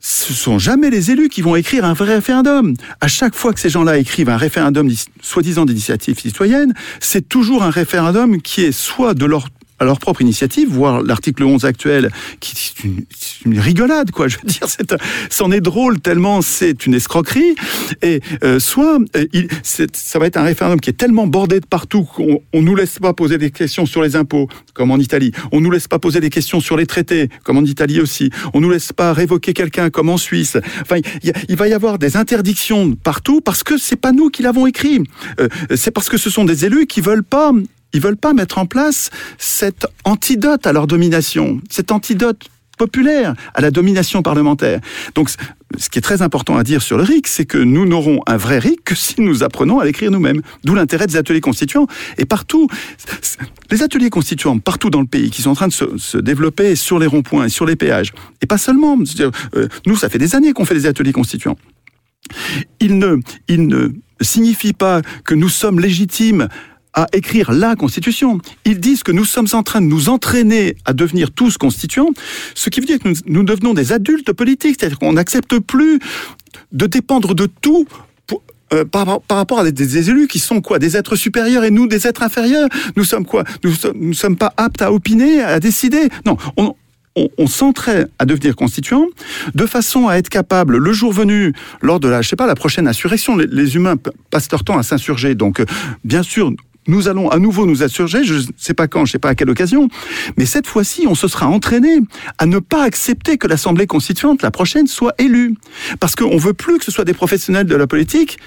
ce sont jamais les élus qui vont écrire un vrai référendum. À chaque fois que ces gens-là écrivent un référendum soi-disant d'initiative citoyenne, c'est toujours un référendum qui est soit de leur à leur propre initiative, voire l'article 11 actuel, qui est une, une, rigolade, quoi. Je veux dire, c'en est, est, drôle tellement c'est une escroquerie. Et euh, soit euh, il, ça va être un référendum qui est tellement bordé de partout qu'on on nous laisse pas poser des questions sur les impôts, comme en Italie. On nous laisse pas poser des questions sur les traités, comme en Italie aussi. On nous laisse pas révoquer quelqu'un, comme en Suisse. Enfin, il, il, va y avoir des interdictions partout parce que c'est pas nous qui l'avons écrit. Euh, c'est parce que ce sont des élus qui veulent pas ils veulent pas mettre en place cet antidote à leur domination, cet antidote populaire à la domination parlementaire. Donc, ce qui est très important à dire sur le RIC, c'est que nous n'aurons un vrai RIC que si nous apprenons à l'écrire nous-mêmes. D'où l'intérêt des ateliers constituants. Et partout, les ateliers constituants, partout dans le pays, qui sont en train de se, développer sur les ronds-points et sur les péages. Et pas seulement. Euh, nous, ça fait des années qu'on fait des ateliers constituants. Ils ne, ils ne signifient pas que nous sommes légitimes à écrire la Constitution. Ils disent que nous sommes en train de nous entraîner à devenir tous constituants, ce qui veut dire que nous, devenons des adultes politiques, c'est-à-dire qu'on n'accepte plus de dépendre de tout euh, par, par, rapport à des, élus qui sont quoi? Des êtres supérieurs et nous des êtres inférieurs? Nous sommes quoi? Nous ne sommes pas aptes à opiner, à décider? Non, on, s'entraîne à devenir constituant de façon à être capable, le jour venu, lors de la, je sais pas, la prochaine insurrection, les, les humains passent leur temps à s'insurger. Donc, euh, bien sûr, nous allons à nouveau nous insurger, je ne sais pas quand, je ne sais pas à quelle occasion, mais cette fois-ci, on se sera entraîné à ne pas accepter que l'Assemblée constituante, la prochaine, soit élue. Parce qu'on ne veut plus que ce soit des professionnels de la politique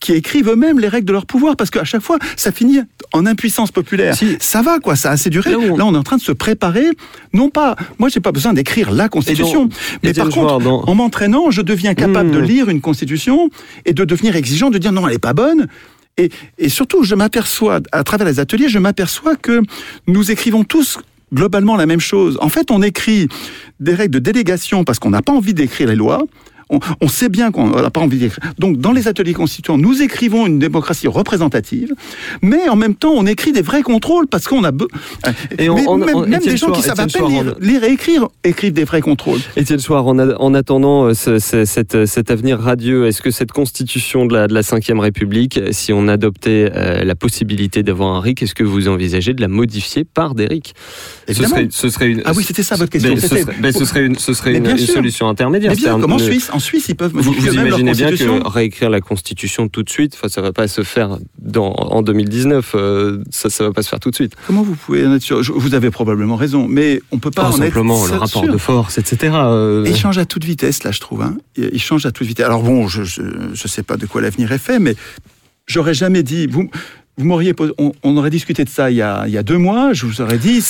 qui écrivent eux-mêmes les règles de leur pouvoir, parce qu'à chaque fois, ça finit en impuissance populaire. Si. Ça va, quoi, ça a assez duré. Là, on... Là, on... est en train de se préparer, non pas, moi, j'ai pas besoin d'écrire la Constitution, donc, mais par contre, dans... en m'entraînant, je deviens capable mmh. de lire une Constitution et de devenir exigeant, de dire non, elle n'est pas bonne, et, surtout, je m'aperçois, à travers les ateliers, je m'aperçois que nous écrivons tous globalement la même chose. En fait, on écrit des règles de délégation parce qu'on n'a pas envie d'écrire les lois. On, on, sait bien qu'on n'a pas envie d'écrire. Donc, dans les ateliers constituants, nous écrivons une démocratie représentative, mais en même temps, on écrit des vrais contrôles parce qu'on a. Et on, mais, on, même, on, même des gens qui savent à peine lire, lire, et écrire écrivent des vrais contrôles. Étienne Soir, en, a, en attendant euh, ce, ce, cet, cet, avenir radieux, est-ce que cette constitution de la, de la République, si on adoptait euh, la possibilité d'avoir un RIC, est-ce que vous envisagez de la modifier par des RIC? Ce serait, ce serait une... Ah oui, c'était ça votre question. Mais ce, serait, mais ce serait une, ce serait une, une solution intermédiaire. Mais bien, comme en Suisse, en Suisse, ils peuvent vous, vous imaginez bien que réécrire la Constitution tout de suite, enfin, ça ne va pas se faire dans, en 2019, euh, ça ne va pas se faire tout de suite. Comment vous pouvez en être sûr? Vous avez probablement raison, mais on ne peut pas oh, en simplement être le rapport sûr. de force, etc. Euh... Il change à toute vitesse, là, je trouve. Hein. Il change à toute vitesse. Alors bon, je ne sais pas de quoi l'avenir est fait, mais j'aurais jamais dit... Vous, vous m'auriez on, on, aurait discuté de ça il y a, il y a deux mois, je vous aurais dit,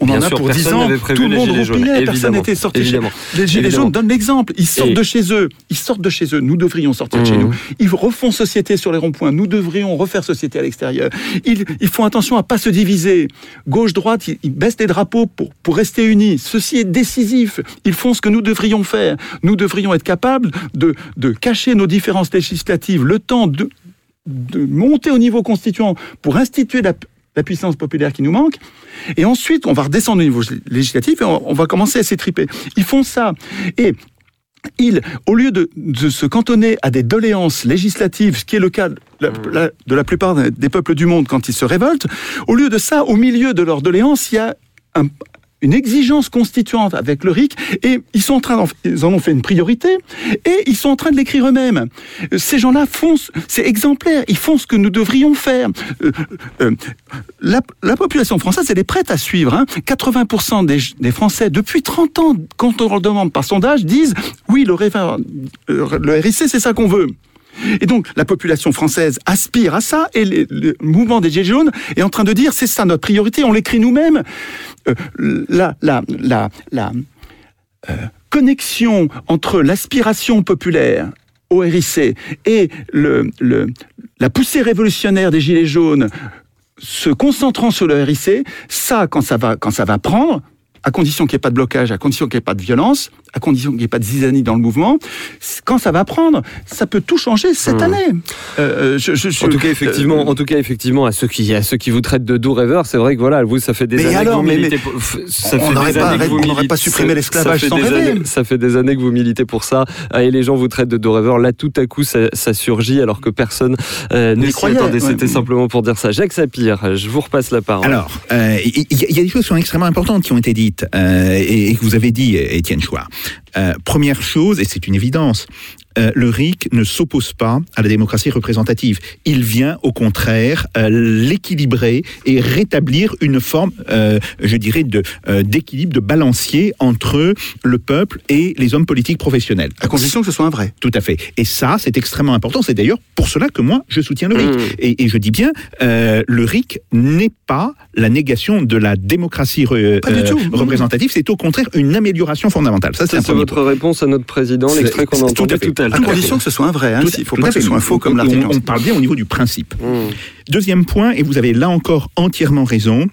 on Bien en a sûr, pour dix ans, tout le monde roupillait, personne n'était sorti. Évidemment. Chez... Les gilets jaunes donnent l'exemple, ils sortent Et... de chez eux, ils sortent de chez eux, nous devrions sortir mmh. de chez nous. Ils refont société sur les ronds-points, nous devrions refaire société à l'extérieur. Ils, ils, font attention à pas se diviser. Gauche-droite, ils, ils, baissent les drapeaux pour, pour rester unis. Ceci est décisif. Ils font ce que nous devrions faire. Nous devrions être capables de, de cacher nos différences législatives le temps de, de monter au niveau constituant pour instituer la, la, puissance populaire qui nous manque. Et ensuite, on va redescendre au niveau législatif et on, on va commencer à s'étriper. Ils font ça. Et ils, au lieu de, de, se cantonner à des doléances législatives, ce qui est le cas de la, la, de la plupart des peuples du monde quand ils se révoltent, au lieu de ça, au milieu de leurs doléances, il y a un, une exigence constituante avec le RIC et ils sont en train en, ils en ont fait une priorité et ils sont en train de l'écrire eux-mêmes. Ces gens-là font, c'est exemplaire, ils font ce que nous devrions faire. Euh, euh, la, la, population française, elle est prête à suivre. Hein. 80% des, des, Français, depuis 30 ans, quand on leur demande par sondage, disent oui, le, le RIC, c'est ça qu'on veut. Et donc, la population française aspire à ça, et le mouvement des Gilets jaunes est en train de dire, c'est ça notre priorité, on l'écrit nous-mêmes. Euh, la, la, la, la euh, connexion entre l'aspiration populaire au RIC et la poussée révolutionnaire des Gilets jaunes se concentrant sur le RIC, ça, quand ça va, quand ça va prendre, à condition qu'il n'y ait pas de blocage, à condition qu'il n'y ait pas de violence, à condition qu'il n'y ait pas de zizanie dans le mouvement, quand ça va prendre, ça peut tout changer cette Hmm. année. Euh, je- je- je- En tout cas, effectivement, euh, en tout cas, effectivement, à ceux qui, à ceux qui vous traitent de doux rêveurs, c'est vrai que voilà, vous, ça fait des Mais années alors, que vous mais- militez. mais pour- ça on fait n'aurait des pas pas supprimé l'esclavage sans rêver. années- Ça fait des années que vous militez pour ça, ah, et les gens vous traitent de doux rêveurs. Là, tout à coup, ça, ça surgit alors que personne euh, croyait, croyait. ouais. C'était simplement pour dire ça. Jacques Sapir, je vous repasse la parole. Alors, euh, il y, il y a des choses qui sont extrêmement importantes qui ont été dites euh, et, que vous avez dit, Étienne Chouard. Euh, première chose, et c'est une évidence, euh, le RIC ne s'oppose pas à la démocratie représentative. Il vient, au contraire, euh, l'équilibrer et rétablir une forme, euh, je dirais, de euh, d'équilibre, de balancier entre le peuple et les hommes politiques professionnels. à condition que ce soit un vrai. Tout à fait. Et ça, c'est extrêmement important. C'est d'ailleurs pour cela que moi, je soutiens le RIC. Mmh. Et, et je dis bien, euh, le RIC n'est pas la négation de la démocratie re- Pas du euh, tout. représentative. C'est au contraire une amélioration fondamentale. Ça, c'est votre réponse à notre président, l'extrait qu'on a tout à fait. tout à À condition que ce soit un vrai. Hein, il ne faut pas que ce soit un faux comme On- l'article. on, on parle bien au niveau du principe. Mmh. Deuxième point, et vous avez là encore entièrement raison,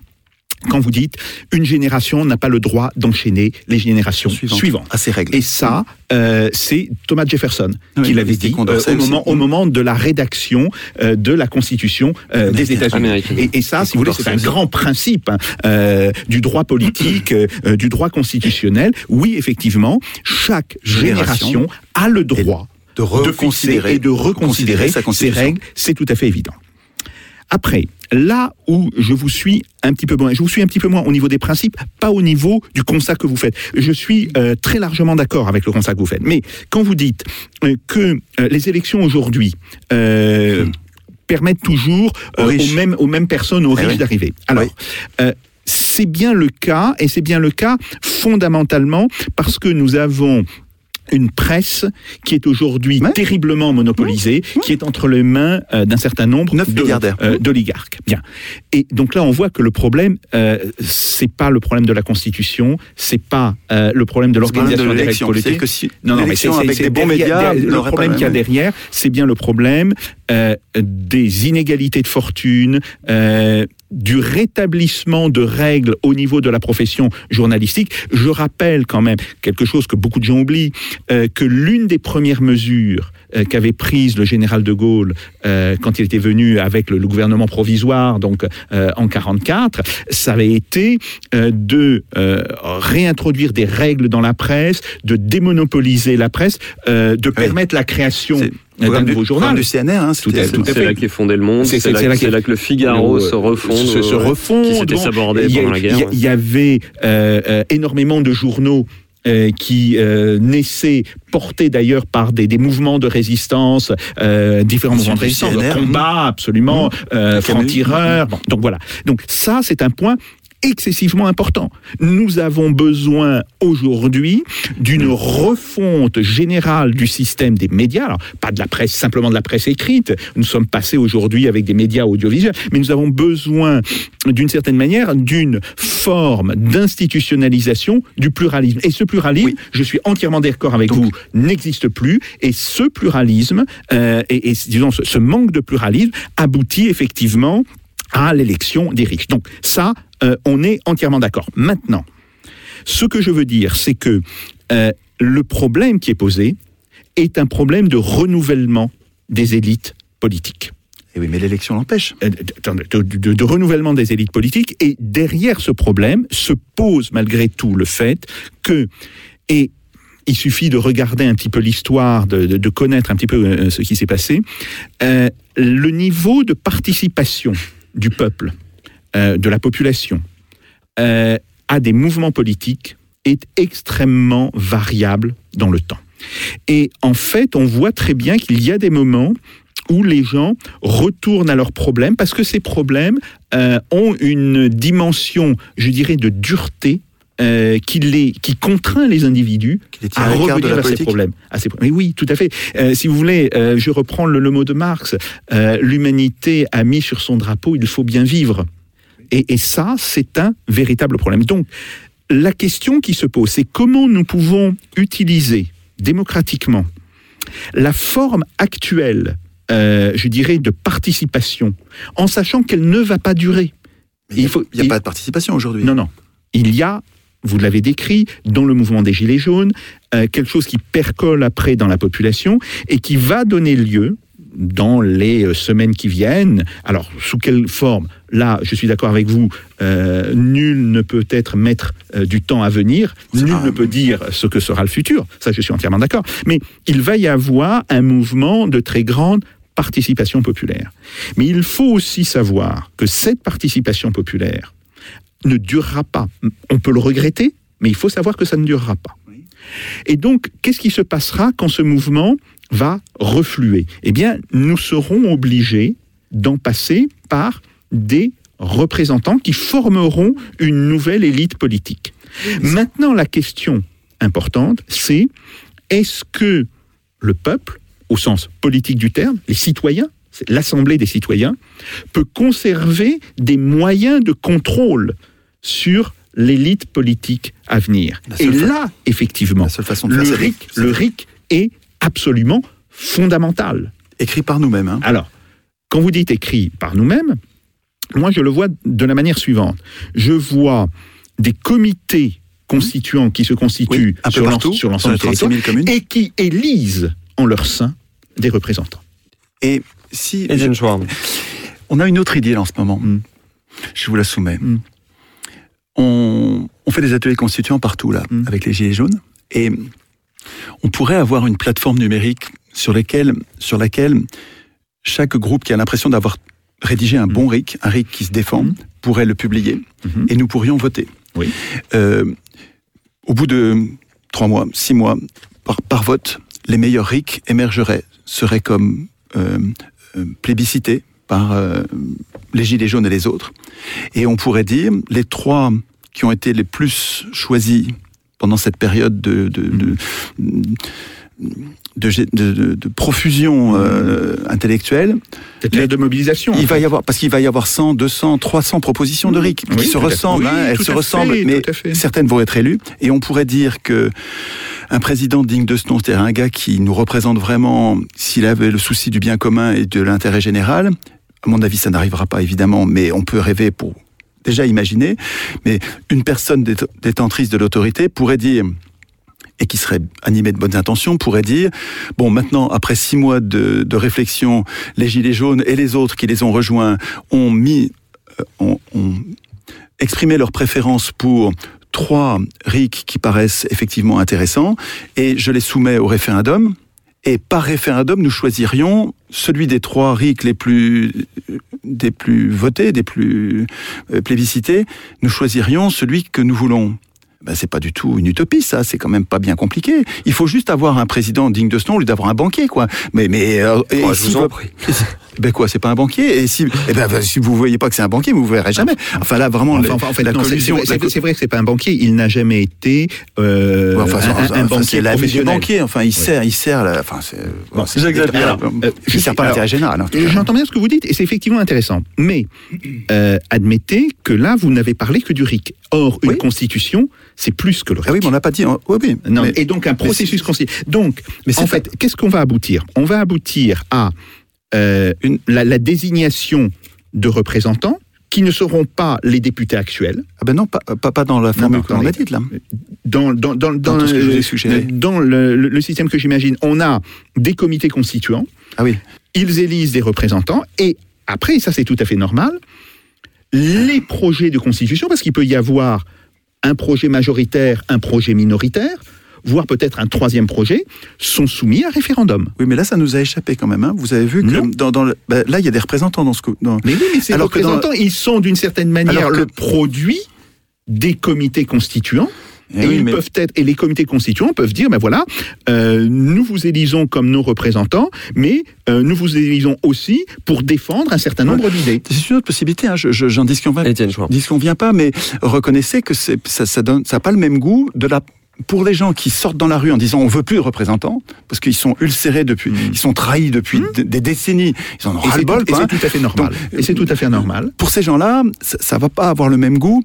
quand vous dites une génération n'a pas le droit d'enchaîner les générations Suivante. suivantes. À ces règles. Et ça, euh, c'est Thomas Jefferson Oui, qui l'avait dit euh, au, moment, au moment de la rédaction euh, de la Constitution des États-Unis. Et, et ça, Et si vous voulez, c'est un grand principe hein, du droit politique, du droit constitutionnel. Oui, effectivement, chaque Génération a le droit de reconsidérer et de reconsidérer constitution. règles, c'est tout à fait évident. Après, là où je vous suis un petit peu moins, je vous suis un petit peu moins au niveau des principes, pas au niveau du constat que vous faites. Je suis euh, très largement d'accord avec le constat que vous faites. Mais quand vous dites euh, que euh, les élections aujourd'hui permettent toujours Aux mêmes, aux mêmes personnes, aux Eh riches oui. d'arriver. Alors, Oui. c'est bien le cas, et c'est bien le cas fondamentalement parce que nous avons une presse qui est aujourd'hui Ouais. terriblement monopolisée, qui est entre les mains euh, d'un certain nombre euh, d'oligarques. Bien. Et donc là, on voit que le problème, euh, c'est pas le problème de la Constitution, c'est pas euh, le problème de l'organisation de des règles politiques. que si Non, non, mais c'est avec des bons médias, derrière- le problème qu'il y a derrière, c'est bien le problème euh, des inégalités de fortune, euh, du rétablissement de règles au niveau de la profession journalistique. Je rappelle quand même quelque chose que beaucoup de gens oublient, euh, que l'une des premières mesures euh, qu'avait prise le général de Gaulle euh, quand il était venu avec le, le gouvernement provisoire, donc euh, en 44, ça avait été euh, de euh, réintroduire des règles dans la presse, de démonopoliser la presse, euh, de permettre la création Euh, programme du, journal. du CNR. Hein, Tout à- tout à C'est fait. là qu'est fondé le monde, C'est- là, que- le Figaro Euh, se refonde. se, se ouais. refondent. Qui s'était sabordé pendant la guerre, il y avait euh, euh, énormément de journaux euh, qui euh, naissaient, portés d'ailleurs par des, des mouvements de résistance, euh, différents mouvements de résistance, de CNR, combat, absolument, euh, Camus. francs-tireurs. Bon, donc voilà. Donc ça, c'est un point excessivement important. Nous avons besoin aujourd'hui d'une refonte générale du système des médias, alors pas de la presse, simplement de la presse écrite. Nous sommes passés aujourd'hui avec des médias audiovisuels, mais nous avons besoin d'une certaine manière d'une forme d'institutionnalisation du pluralisme. Et ce pluralisme, Oui. je suis entièrement d'accord avec Donc- vous, n'existe plus. Et ce pluralisme euh, et, et, disons ce, ce manque de pluralisme aboutit effectivement à l'élection des riches. Donc ça, euh, on est entièrement d'accord. Maintenant, ce que je veux dire, c'est que euh, le problème qui est posé est un problème de renouvellement des élites politiques. Eh oui, mais l'élection l'empêche. Euh, de, de- de- de renouvellement des élites politiques. Et derrière ce problème se pose malgré tout le fait que, et il suffit de regarder un petit peu l'histoire, de, connaître un petit peu ce qui s'est passé, euh, le niveau de participation du peuple, euh, de la population, euh, à des mouvements politiques est extrêmement variable dans le temps. Et en fait, on voit très bien qu'il y a des moments où les gens retournent à leurs problèmes parce que ces problèmes euh, ont une dimension, je dirais, de dureté euh, qui, les, qui contraint les individus les à revenir ces problèmes. à ces pro- Mais oui, tout à fait. Euh, si vous voulez, euh, je reprends le, le mot de Marx. euh, L'humanité a mis sur son drapeau, il faut bien vivre. Et, et ça, c'est un véritable problème. Donc, la question qui se pose, c'est comment nous pouvons utiliser démocratiquement la forme actuelle, euh, je dirais, de participation, en sachant qu'elle ne va pas durer. Mais Il n'y a, faut- y a il- pas de participation aujourd'hui. Non, non. Il y a, vous l'avez décrit, dans le mouvement des Gilets jaunes, euh, quelque chose qui percole après dans la population et qui va donner lieu, dans les euh, semaines qui viennent, alors sous quelle forme? Là, je suis d'accord avec vous, euh, nul ne peut être maître euh, du temps à venir, nul ne peut dire ce que sera le futur, ça je suis entièrement d'accord, mais il va y avoir un mouvement de très grande participation populaire. Mais il faut aussi savoir que cette participation populaire ne durera pas. On peut le regretter, mais il faut savoir que ça ne durera pas. Et donc, qu'est-ce qui se passera quand ce mouvement va refluer? Eh bien, nous serons obligés d'en passer par des représentants qui formeront une nouvelle élite politique. Maintenant, la question importante, c'est est-ce que le peuple, au sens politique du terme, les citoyens, l'Assemblée des citoyens, peut conserver des moyens de contrôle sur l'élite politique à venir. Et là, effectivement, façon le RIC, le RIC est absolument fondamental. écrit par nous-mêmes. hein. Alors, quand vous dites écrit par nous-mêmes, moi je le vois de la manière suivante. Je vois des comités constituants qui se constituent Oui, un peu sur partout, sur l'ensemble les du 36 territoire 000 communes. et qui élisent en leur sein des représentants. Et si on a une autre idée là, en ce moment, Mm. je vous la soumets. Mm. On, on fait des ateliers constituants partout là, Mm. avec les gilets jaunes, et on pourrait avoir une plateforme numérique sur, sur laquelle chaque groupe qui a l'impression d'avoir rédigé un bon RIC, un RIC qui se défend, Mm. pourrait le publier, Mhm. et nous pourrions voter. Oui. Euh, au bout de trois mois, six mois, par, par vote, les meilleurs RIC émergeraient, seraient comme euh, euh, plébiscités par les Gilets jaunes et les autres. Et on pourrait dire, les trois qui ont été les plus choisis pendant cette période de, de, de, de, de- de- profusion euh, intellectuelle, de mobilisation. il va y avoir, parce qu'il va y avoir 100, 200, 300 propositions de RIC Oui, qui se ressemblent, Oui, hein, elles se ressemblent, fait, mais certaines vont être élues. Et on pourrait dire que un président digne de ce nom, c'est-à-dire un gars qui nous représente vraiment, s'il avait le souci du bien commun et de l'intérêt général, à mon avis, ça n'arrivera pas évidemment, mais on peut rêver pour déjà imaginer. Mais une personne dét- détentrice de l'autorité pourrait dire et qui serait animée de bonnes intentions, pourrait dire, bon, maintenant, après six mois de, réflexion, les Gilets jaunes et les autres qui les ont rejoints ont mis, euh, ont exprimé leur préférence pour trois RIC qui paraissent effectivement intéressants, et je les soumets au référendum, et par référendum, nous choisirions celui des trois RIC les plus, des plus votés, des plus euh, plébiscités, nous choisirions celui que nous voulons. Ben, c'est pas du tout une utopie, ça. C'est quand même pas bien compliqué. Il faut juste avoir un président digne de ce nom au lieu d'avoir un banquier, quoi. Mais, mais, euh, et je vous en prie. <laughs> Ben quoi, c'est pas un banquier Et si, eh ben, si vous voyez pas que c'est un banquier, vous verrez jamais. Enfin là, vraiment, Enfin, enfin, en fait, c'est- vrai- la vrai que c'est pas un banquier. Il n'a jamais été euh, enfin, un, un- un banquier professionnel. banquier. Enfin, il sert, il sert. la- Enfin, c'est. Bon, euh, il sert pas l'intérêt général. cas. J'entends bien ce que vous dites et c'est effectivement intéressant. Mais euh, admettez que là, vous n'avez parlé que du RIC. Or, une Oui. constitution, c'est plus que le RIC. Ah oui, mais on n'a pas dit. hein. Oui, oui. Non, mais- et donc un processus constitutionnel. Donc, Mais en fait, qu'est-ce qu'on va aboutir? On va aboutir à euh, une- la, la désignation de représentants qui ne seront pas les députés actuels. Ah ben non, pas, pas, pas dans la formule l'on a dite là. Dans, dans, euh, le- le système que j'imagine, on a des comités constituants, Ah oui. ils élisent des représentants, et après, ça c'est tout à fait normal, les projets de constitution, parce qu'il peut y avoir un projet majoritaire, un projet minoritaire, voire peut-être un troisième projet, sont soumis à référendum. Oui, mais là, ça nous a échappé quand même. hein. Vous avez vu que Non. dans, dans le- ben, là, il y a des représentants dans ce. co- Dans... Mais oui, mais ces Alors dans- représentants, ils sont d'une certaine manière que- le produit des comités constituants Et, oui, ils mais- peuvent être, et les comités constituants peuvent dire, ben voilà, euh, nous vous élisons comme nos représentants, mais euh, nous vous élisons aussi pour défendre un certain nombre d'idées. C'est une autre possibilité, hein, je- je- j'en disconviens, disconviens pas, mais reconnaissez que c'est- ça ça donne, ça n'a pas le même goût de la pour les gens qui sortent dans la rue en disant on veut plus de représentants parce qu'ils sont ulcérés depuis, ils sont trahis depuis d- des décennies, ils en ont Et ras c'est le bol. tout, et c'est tout à fait normal. Donc, et c'est tout à fait normal. Pour ces gens-là, ça, ça va pas avoir le même goût.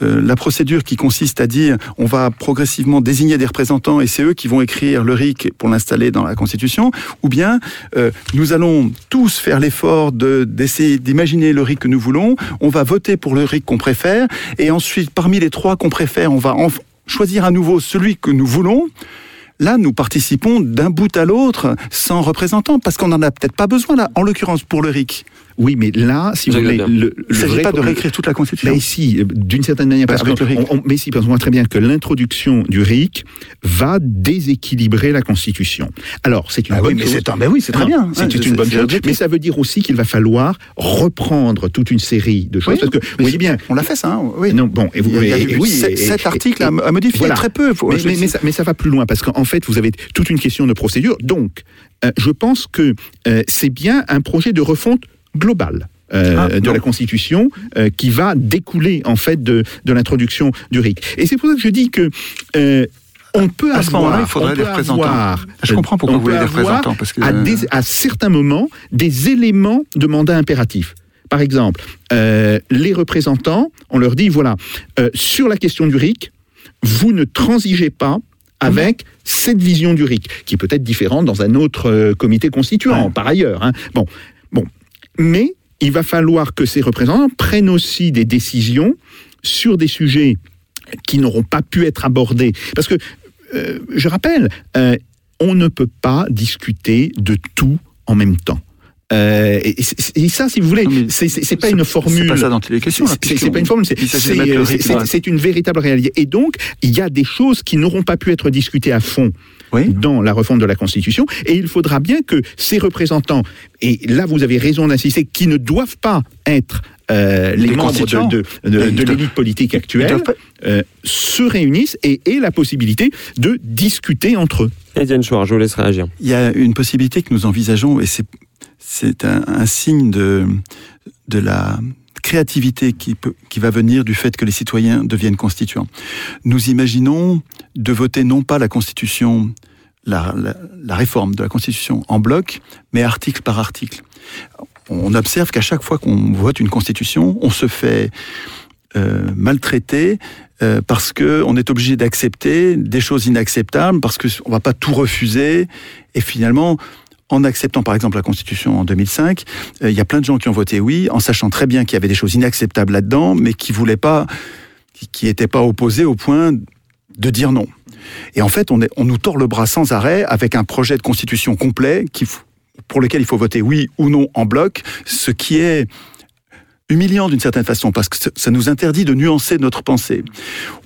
Euh, la procédure qui consiste à dire on va progressivement désigner des représentants et c'est eux qui vont écrire le RIC pour l'installer dans la Constitution, ou bien euh, nous allons tous faire l'effort de- d'essayer d'imaginer le RIC que nous voulons, on va voter pour le RIC qu'on préfère, et ensuite parmi les trois qu'on préfère, on va en- choisir à nouveau celui que nous voulons. Là, nous participons d'un bout à l'autre sans représentant, parce qu'on n'en a peut-être pas besoin là, en l'occurrence pour le RIC. Oui, mais là, si vous voulez, le, Il ne s'agit pas de réécrire toute la Constitution. Mais si, d'une certaine manière, parce Avec que le RIC. on- on- mais si, parce qu'on voit très bien que l'introduction du RIC va déséquilibrer la Constitution. Alors, c'est une Ah oui, bonne mais chose. c'est un- ben oui, c'est très Non, bien. C'est Ouais, une c'est- bonne c'est chose. Mais ça veut dire aussi qu'il va falloir reprendre toute une série de choses. Oui, parce que, vous mais voyez bien, On l'a fait ça, hein, oui. non, bon, et vous, Il y a et- eu et oui, sept- et- sept et- articles et- à, modifier, voilà. très peu. faut- mais, mais- mais ça, mais ça va plus loin parce qu'en fait, vous avez toute une question de procédure. Donc, euh, je pense que euh, c'est bien un projet de refonte globale. euh, Ah, de non. la Constitution euh, qui va découler en fait de, de l'introduction du RIC. Et c'est pour ça que je dis que euh, on peut À ce avoir, moment-là, il faudrait des représentants. avoir, Je comprends pourquoi vous voulez des représentants, parce que- à, des- à certains moments des éléments de mandat impératif. Par exemple, euh, les représentants, on leur dit voilà, sur la question du RIC, vous ne transigez pas avec cette vision du RIC, qui peut être différente dans un autre comité constituant, Ouais. par ailleurs. hein. Bon, mais il va falloir que ces représentants prennent aussi des décisions sur des sujets qui n'auront pas pu être abordés. Parce que, euh, je rappelle, euh, on ne peut pas discuter de tout en même temps. Euh, et, ça, si vous voulez, c'est pas une formule. C'est pas ça dont il est question. là, C'est- pas une formule, c'est une véritable réalité. Et donc, il y a des choses qui n'auront pas pu être discutées à fond Oui. dans la refonte de la Constitution, et il faudra bien que ces représentants, et là vous avez raison d'insister, qui ne doivent pas être euh, les membres de, de, de- Ils de doivent- l'élite politique actuelle, euh, se réunissent et aient la possibilité de discuter entre eux. Étienne Chouard, je vous laisse réagir. Il y a une possibilité que nous envisageons, et c'est, c'est un, un signe de, de la créativité qui, va venir du fait que les citoyens deviennent constituants. Nous imaginons de voter non pas la Constitution, la, réforme de la Constitution en bloc, mais article par article. On observe qu'à chaque fois qu'on vote une Constitution, on se fait euh, maltraiter euh, parce que on est obligé d'accepter des choses inacceptables, parce que on va pas tout refuser, et finalement. En acceptant par exemple la Constitution en 2005, euh, il y a plein de gens qui ont voté oui, en sachant très bien qu'il y avait des choses inacceptables là-dedans, mais qui voulaient pas, qui- n'étaient pas opposés au point de dire non. Et en fait, on, est, on nous tord le bras sans arrêt avec un projet de constitution complet qui, pour lequel il faut voter oui ou non en bloc, ce qui est humiliant d'une certaine façon, parce que ça nous interdit de nuancer notre pensée.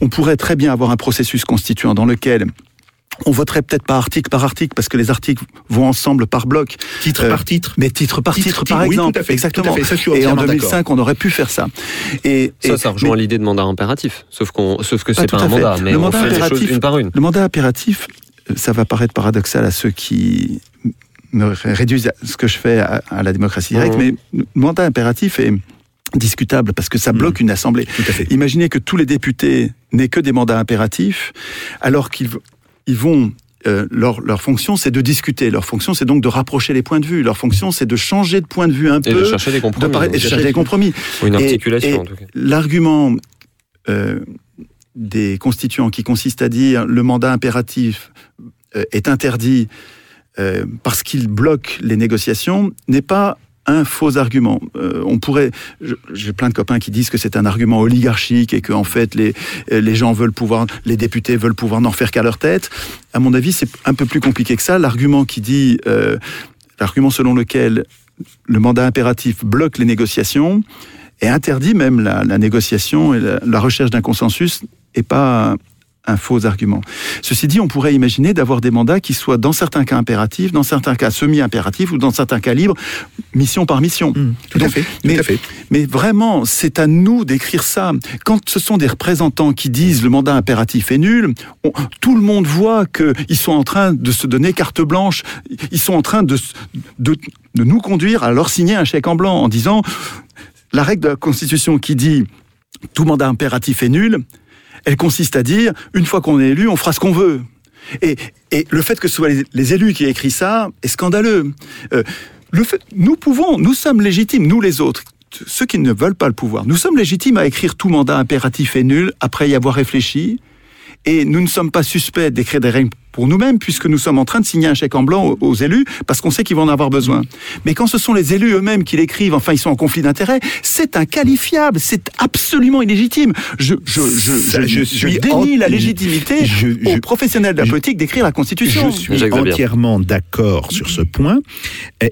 On pourrait très bien avoir un processus constituant dans lequel on voterait peut-être pas article par article, parce que les articles vont ensemble par bloc, Titre Euh, par titre. mais titre par Titre, titre, titre, par oui, exemple. tout à fait, Exactement. tout à fait, ça, je suis et en entièrement 2005, on aurait pu faire ça. Et, Ça, et- ça rejoint mais- l'idée de mandat impératif. Sauf, qu'on, sauf que Pas c'est pas à un mandat, mais Le on mandat fait les choses impératif- une par une. Le mandat impératif, euh, ça va paraître paradoxal à ceux qui me ré- réduisent à ce que je fais à, à la démocratie directe, Mhm. mais le mandat impératif est discutable parce que ça bloque une assemblée. Tout à fait. Imaginez que tous les députés n'aient que des mandats impératifs, alors qu'ils ils vont euh, leur, leur fonction, c'est de discuter. Leur fonction, c'est donc de rapprocher les points de vue. Leur fonction, c'est de changer de point de vue un Et peu, de chercher des de compromis. de donc, chercher des compromis. Ou une Et- articulation, et en tout cas. L'argument euh, des constituants qui consiste à dire le mandat impératif euh, est interdit euh, parce qu'il bloque les négociations n'est pas un faux argument. Euh, on pourrait, j'ai plein de copains qui disent que c'est un argument oligarchique et que en fait les les gens veulent pouvoir, les députés veulent pouvoir n'en faire qu'à leur tête. À mon avis, c'est un peu plus compliqué que ça. L'argument qui dit, euh, l'argument selon lequel le mandat impératif bloque les négociations et interdit même la, la négociation et la, la recherche d'un consensus est pas un faux argument. Ceci dit, on pourrait imaginer d'avoir des mandats qui soient dans certains cas impératifs, dans certains cas semi-impératifs ou dans certains cas libres, mission par mission. Mmh, tout à fait. Mais, tout à fait. mais vraiment, c'est à nous d'écrire ça. Quand ce sont des représentants qui disent le mandat impératif est nul, on- tout le monde voit qu'ils sont en train de se donner carte blanche. Ils sont en train de, de, de nous conduire à leur signer un chèque en blanc en disant la règle de la Constitution qui dit tout mandat impératif est nul, elle consiste à dire une fois qu'on est élu, on fera ce qu'on veut. Et, et le fait que ce soit les, élus qui aient écrit ça est scandaleux. Euh, nous pouvons, nous sommes légitimes, nous les autres, ceux qui ne veulent pas le pouvoir, nous sommes légitimes à écrire tout mandat impératif est nul après y avoir réfléchi. Et nous ne sommes pas suspects d'écrire des règles pour nous-mêmes, puisque nous sommes en train de signer un chèque en blanc aux, élus, parce qu'on sait qu'ils vont en avoir besoin. Mais quand ce sont les élus eux-mêmes qui l'écrivent, enfin, ils sont en conflit d'intérêts, c'est inqualifiable, c'est absolument illégitime. Je, je, je, Ça, je, je je suis dénie la légitimité je- aux professionnels de la politique d'écrire la Constitution. Je suis entièrement d'accord sur ce point.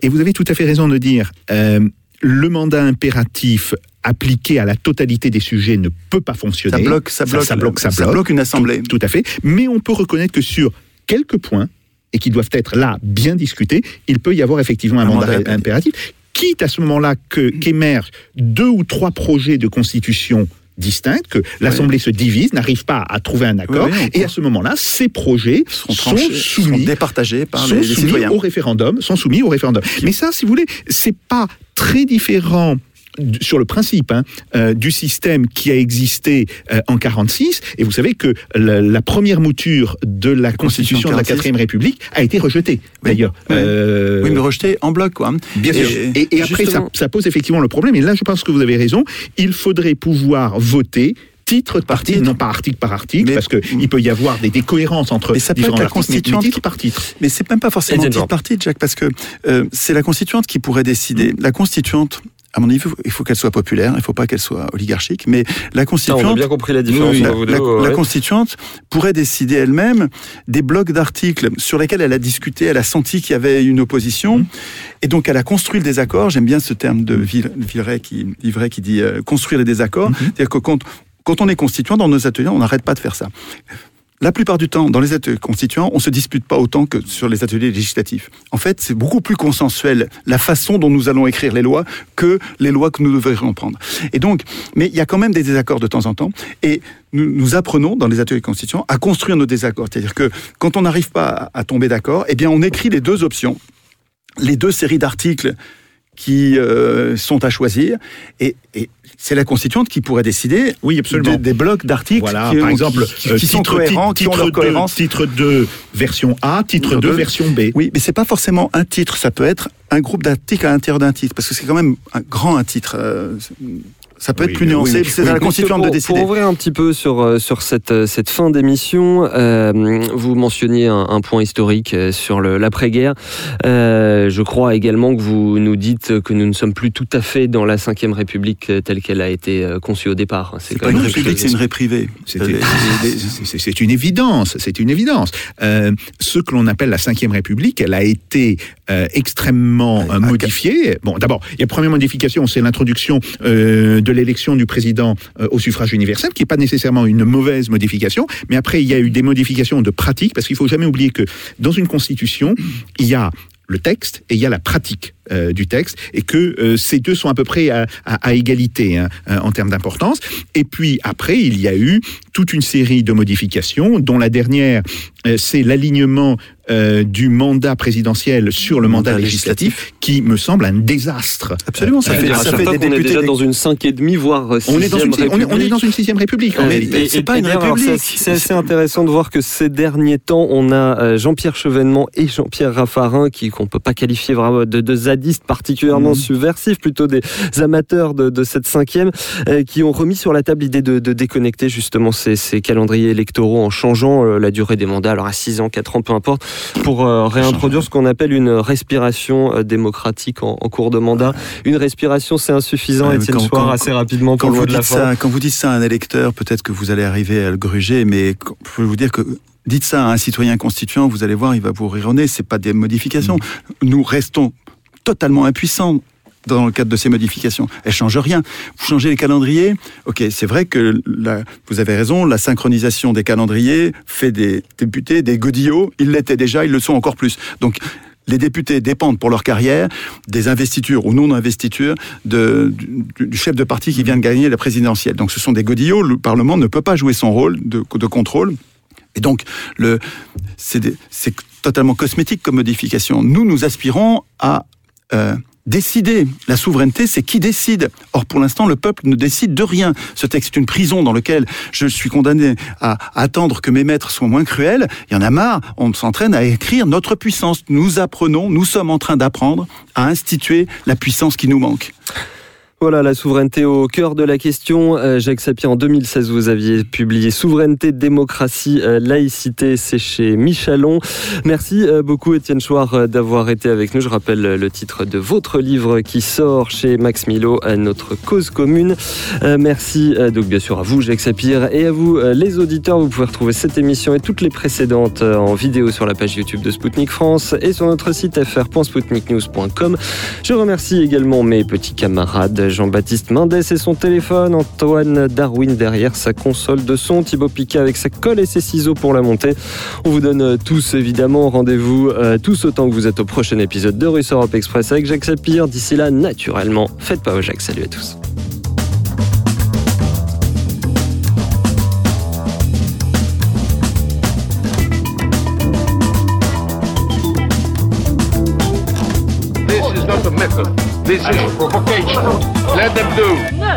Et vous avez tout à fait raison de dire, euh, le mandat impératif appliqué à la totalité des sujets ne peut pas fonctionner. Ça bloque, ça bloque, ça, bloque, ça ça bloque. bloque une assemblée. Tout, tout à fait. Mais on peut reconnaître que sur quelques points, et qui doivent être là bien discutés, il peut y avoir effectivement un, Un mandat, mandat impératif. quitte à ce moment-là que- qu'émergent deux ou trois projets de constitution distincts, que l'Assemblée se divise, n'arrive pas à trouver un accord, Oui, oui, on et à ce moment-là, ces projets sont, tranchés, soumis départagés par sont les, les soumis citoyens. au référendum, sont soumis au référendum. Mais ça, si vous voulez, c'est pas très différent sur le principe hein, euh, du système qui a existé euh, en 46 et vous savez que la, la première mouture de la Constitution constitution de la 46. quatrième république a été rejetée Oui, d'ailleurs oui. Euh, Oui, mais rejeté en bloc, quoi. Bien sûr. Et- Et, et après, ça, pose effectivement le problème. Et là, je pense que vous avez raison. Il faudrait pouvoir voter titre par titre, non pas article par article, Mais- parce qu'il peut y avoir des décohérences entre Mais ça peut être la articles, mais- mais constituante titre par titre. Mais c'est même pas forcément titre par titre, Jacques, parce que euh, c'est la constituante qui pourrait décider. La constituante, à mon avis, il faut qu'elle soit populaire, il faut pas qu'elle soit oligarchique, mais la Ça, on a constituante. bien compris la différence Oui, la, la- ouais. la constituante pourrait décider elle-même des blocs d'articles sur lesquels elle a discuté, elle a senti qu'il y avait une opposition, Mmh. et donc elle a construit le désaccord. J'aime bien ce terme de Vil- Villeray qui, Villeray qui dit euh, construire les désaccords. Mmh. C'est-à-dire que quand, quand on est constituant dans nos ateliers, on n'arrête pas de faire ça. La plupart du temps, dans les ateliers constituants, on se dispute pas autant que sur les ateliers législatifs. En fait, c'est beaucoup plus consensuel la façon dont nous allons écrire les lois que les lois que nous devrions prendre. Et donc, mais il y a quand même des désaccords de temps en temps. Et nous, apprenons dans les ateliers constituants à construire nos désaccords. C'est-à-dire que quand on n'arrive pas à, à tomber d'accord, eh bien, on écrit les deux options, les deux séries d'articles qui euh, sont à choisir. Et, et c'est la constituante qui pourrait décider Oui, absolument. de- des blocs d'articles Voilà, qui, par qui- exemple, qui, euh, qui sont titre, cohérents, qui ont leur 2, cohérence. titre 2, version A, titre Titre 2, deux. version B. Oui, mais c'est pas forcément un titre, ça peut être un groupe d'articles à l'intérieur d'un titre, parce que c'est quand même un grand un titre. euh, ça peut Oui, être plus nuancé, oui, c'est oui, à la constituante pour, de décider. Pour ouvrir un petit peu sur, euh, sur cette, euh, cette fin d'émission, euh, vous mentionniez un, un point historique sur l'après-guerre. Euh, je crois également que vous nous dites que nous ne sommes plus tout à fait dans la Ve République telle qu'elle a été conçue au départ. C'est pas une république, c'est une réprivée. <laughs> C'est une évidence, c'est une évidence. Euh, ce que l'on appelle la Ve République, elle a été extrêmement euh, modifiée. Bon, d'abord, il y a première modification, c'est l'introduction euh, de l'élection du président euh, au suffrage universel, qui n'est pas nécessairement une mauvaise modification, mais après, il y a eu des modifications de pratique, parce qu'il faut jamais oublier que dans une constitution, il y a le texte et il y a la pratique euh, du texte et que euh, ces deux sont à peu près à, à- à égalité hein, euh, en termes d'importance. Et puis après, il y a eu toute une série de modifications, dont la dernière, euh, c'est l'alignement euh, du mandat présidentiel sur le mandat, Mandat législatif, qui me semble un désastre. Absolument, ça Euh, fait, ça fait des qu'on est députés. déjà des- dans une cinq et demi, voire euh, On est, dans une, sixième on, est, on est République. dans une sixième république en Euh, réalité. C'est et pas une république. c'est- assez intéressant de voir que ces derniers temps, on a Jean-Pierre Chevènement et Jean-Pierre Raffarin, qui qu'on peut pas qualifier vraiment de, de particulièrement Mhm. subversifs, plutôt des amateurs de, de cette cinquième, euh, qui ont remis sur la table l'idée de, de déconnecter justement ces, ces calendriers électoraux en changeant euh, la durée des mandats, alors à 6 ans, 4 ans, peu importe, pour euh, réintroduire ce qu'on appelle une respiration démocratique en, en cours de mandat. Une respiration, c'est insuffisant, Ouais, Étienne quand- Soir, assez rapidement Quand pour vous, de la ça, quand vous dites ça à un électeur, peut-être que vous allez arriver à le gruger, mais je peux vous dire que dites ça à un citoyen constituant, vous allez voir, il va vous rire au nez, c'est pas des modifications. Nous restons totalement impuissants dans le cadre de ces modifications. Elles changent rien. Vous changez les calendriers. Ok, c'est vrai que vous avez raison. La synchronisation des calendriers fait des députés des godillots. Ils l'étaient déjà, ils le sont encore plus. Donc les députés dépendent pour leur carrière des investitures ou non-investitures du, chef de parti qui vient de gagner la présidentielle. Donc ce sont des godillots, le Parlement ne peut pas jouer son rôle de contrôle. Et donc, c'est totalement cosmétique comme modification. Nous, nous aspirons à euh, décider. La souveraineté, c'est qui décide. Or, pour l'instant, le peuple ne décide de rien. Ce texte est une prison dans laquelle je suis condamné à attendre que mes maîtres soient moins cruels. Il y en a marre. On s'entraîne à écrire notre puissance. Nous apprenons, nous sommes en train d'apprendre à instituer la puissance qui nous manque. Voilà la souveraineté au cœur de la question. Euh, Jacques Sapir, en 2016, vous aviez publié Souveraineté, démocratie, euh, laïcité. C'est chez Michalon. Merci euh, beaucoup, Étienne Chouard, d'avoir été avec nous. Je rappelle le titre de votre livre qui sort chez Max Milo, Notre cause commune. Merci donc bien sûr à vous, Jacques Sapir, et à vous, les auditeurs. Vous pouvez retrouver cette émission et toutes les précédentes en vidéo sur la page YouTube de Spoutnik France et sur notre site fr.spoutniknews.com. Je remercie également mes petits camarades. Jean-Baptiste Mendes et son téléphone, Antoine Darwin derrière sa console de son, Thibaut Piquet avec sa colle et ses ciseaux pour la montée. On vous donne tous évidemment rendez-vous euh, tous autant que vous êtes au prochain épisode de Russe Europe Express avec Jacques Sapir. D'ici là, naturellement, faites pas au Jacques. Salut à tous. Do. No.